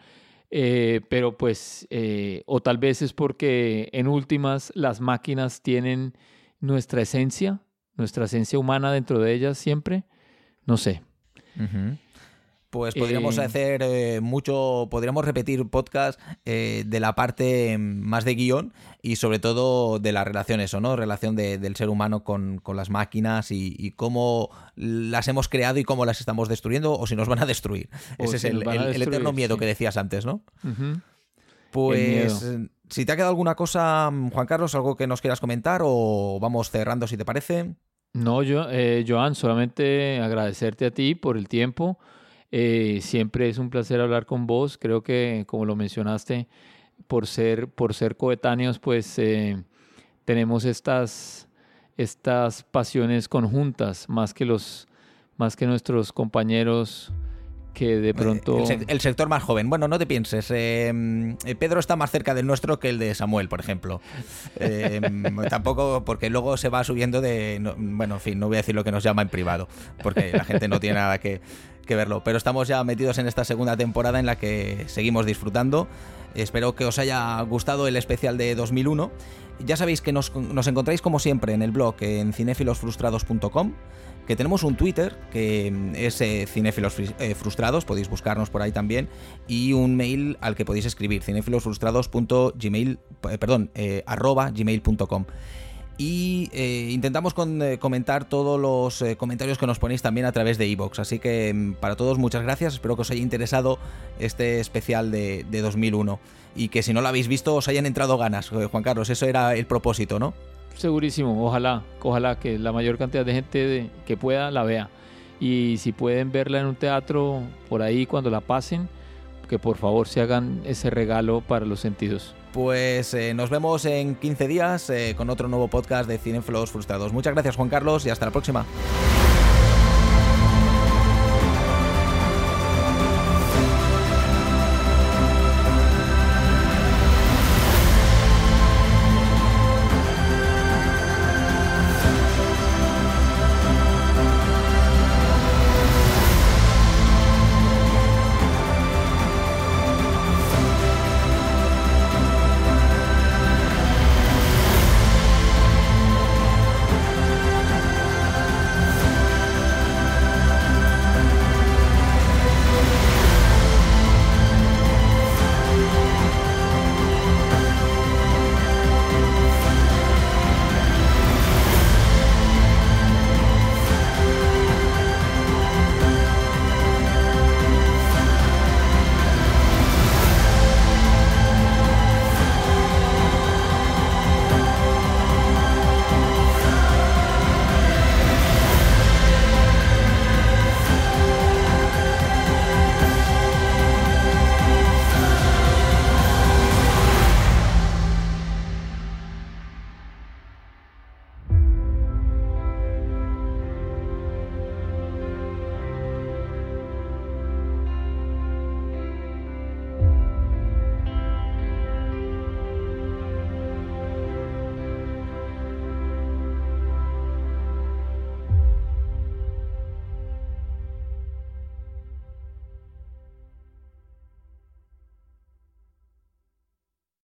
C: Eh, pero pues, eh, o tal vez es porque en últimas las máquinas tienen nuestra esencia, nuestra esencia humana dentro de ellas siempre. No sé.
B: Ujú. Pues podríamos
C: Eh,
B: hacer eh, mucho, podríamos repetir podcast eh, de la parte mm, más de guion y sobre todo de las relaciones, ¿o no? Relación de- del ser humano con, con las máquinas y, y cómo las hemos creado y cómo las estamos destruyendo o si nos van a destruir.
C: O
B: Ese es
C: si
B: el,
C: destruir,
B: eterno miedo
C: sí.
B: que decías antes, ¿no? Pues eh, si te ha quedado alguna cosa, mm, Juan Carlos, algo que nos quieras comentar o vamos cerrando si te parece.
C: No, yo, eh, Joan, solamente agradecerte a ti por el tiempo. Eh, siempre es un placer hablar con vos. Creo que, como lo mencionaste, por ser, por ser coetáneos, pues eh, tenemos estas, estas pasiones conjuntas, más que los, más que nuestros compañeros que de pronto.
B: El, el sector más joven. Bueno, no te pienses. eh, eh, Pedro está más cerca del nuestro que el de Samuel, por ejemplo. Eh, tampoco, porque luego se va subiendo de. no- bueno, en fin, no voy a decir lo que nos llama en privado, porque la gente no tiene nada que, que verlo. Pero estamos ya metidos en esta segunda temporada en la que seguimos disfrutando. Espero que os haya gustado el especial de 2001. Ya sabéis que nos, nos encontráis como siempre en el blog en cinefilosfrustrados.com que tenemos un Twitter que es eh, eh, podéis buscarnos por ahí también, y un mail al que podéis escribir, cinefilosfrustrados.gmail, eh, eh, arroba gmail.com. Y eh, intentamos eh, comentar todos los eh, comentarios que nos ponéis también a través de iVoox. Así que mm, para todos muchas gracias. Espero que os haya interesado este especial de, de 2001. Y que si no lo habéis visto os hayan entrado ganas. Juan Carlos, eso era el propósito, ¿no?
C: Segurísimo, ojalá, ojalá que la mayor cantidad de gente que pueda la vea. Y si pueden verla en un teatro por ahí cuando la pasen, que por favor se hagan ese regalo para los sentidos.
B: Pues eh, nos vemos en 15 días eh, con otro nuevo podcast de Cinefilos Frustrados. Muchas gracias Juan Carlos y hasta la próxima.